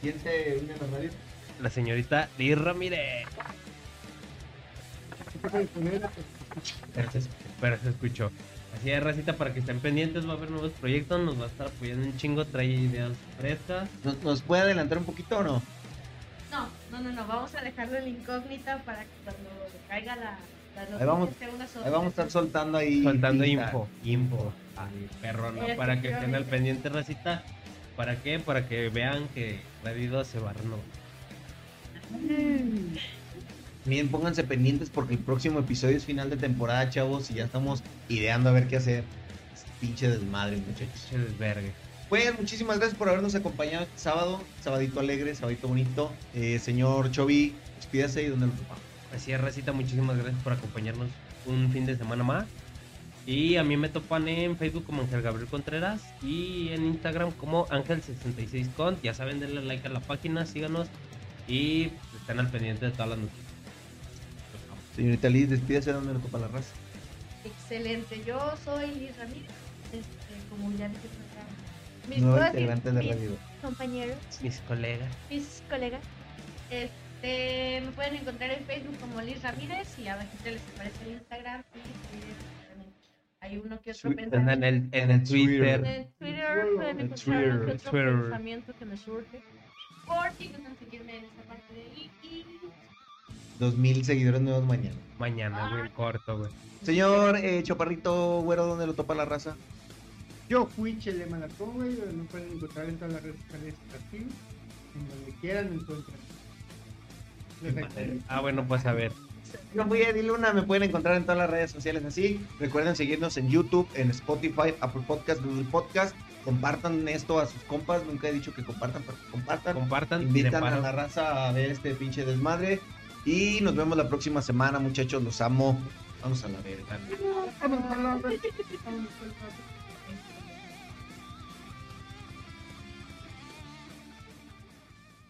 ¿Quién se une a la radio? La señorita Liz Ramírez. Pero se, pero se escuchó. Así es, racita, para que estén pendientes, va a haber nuevos proyectos, nos va a estar apoyando un chingo, trae ideas frescas. ¿Nos, nos puede adelantar un poquito o no? No, no, no, no, vamos a dejarlo en incógnita para que cuando caiga la, Ahí vamos- Ahí vamos a estar soltando ahí. Soltando pista. info, info. Ay, perrona, Efectivamente. para que estén al pendiente, racita. ¿Para qué? Para que vean que Radio 2 se renovar. Bien, pónganse pendientes porque el próximo episodio es final de temporada, chavos, y ya estamos ideando a ver qué hacer. Este pinche desmadre, muchachos. Che desvergue. Pues muchísimas gracias por habernos acompañado este sábado, sabadito alegre, sabadito bonito. Eh, señor Chovy, despídase y donde lo topamos. Así es, Racita, muchísimas gracias por acompañarnos un fin de semana más. Y a mí me topan en Facebook como Ángel Gabriel Contreras y en Instagram como Ángel66Cont. Ya saben, denle like a la página, síganos y estén al pendiente de todas las noticias. Señorita Liz, despídase donde lo topa la raza. Excelente, yo soy Liz Ramírez, este, como ya dije, mis, de mis compañeros, Mis colegas. mis colegas, este, me pueden encontrar en Facebook como Liz Ramírez y abajito les aparece el Instagram. Hay uno que otro Twitter. En el, en el Twitter. En Twitter pueden En encontrar uno que Twitter. otro Twitter. pensamiento que me surge. Por si gustan seguirme en esta parte de ahí y 2000 seguidores nuevos mañana. Mañana, güey, corto, güey. Señor eh, Choparrito Güero, ¿dónde lo topa la raza? Yo fui Chele Malatón, güey, me pueden encontrar en todas las redes sociales así, en donde quieran encuentran. Ah, bueno, pues a ver. Yo fui Eddie Luna, me pueden encontrar en todas las redes sociales así. Recuerden seguirnos en YouTube, en Spotify, Apple Podcast, Google Podcast. Compartan esto a sus compas. Nunca he dicho que compartan, pero compartan. Compartan. Invitan a la raza a ver este pinche desmadre. Y nos vemos la próxima semana, muchachos. Los amo. Vamos a la verga.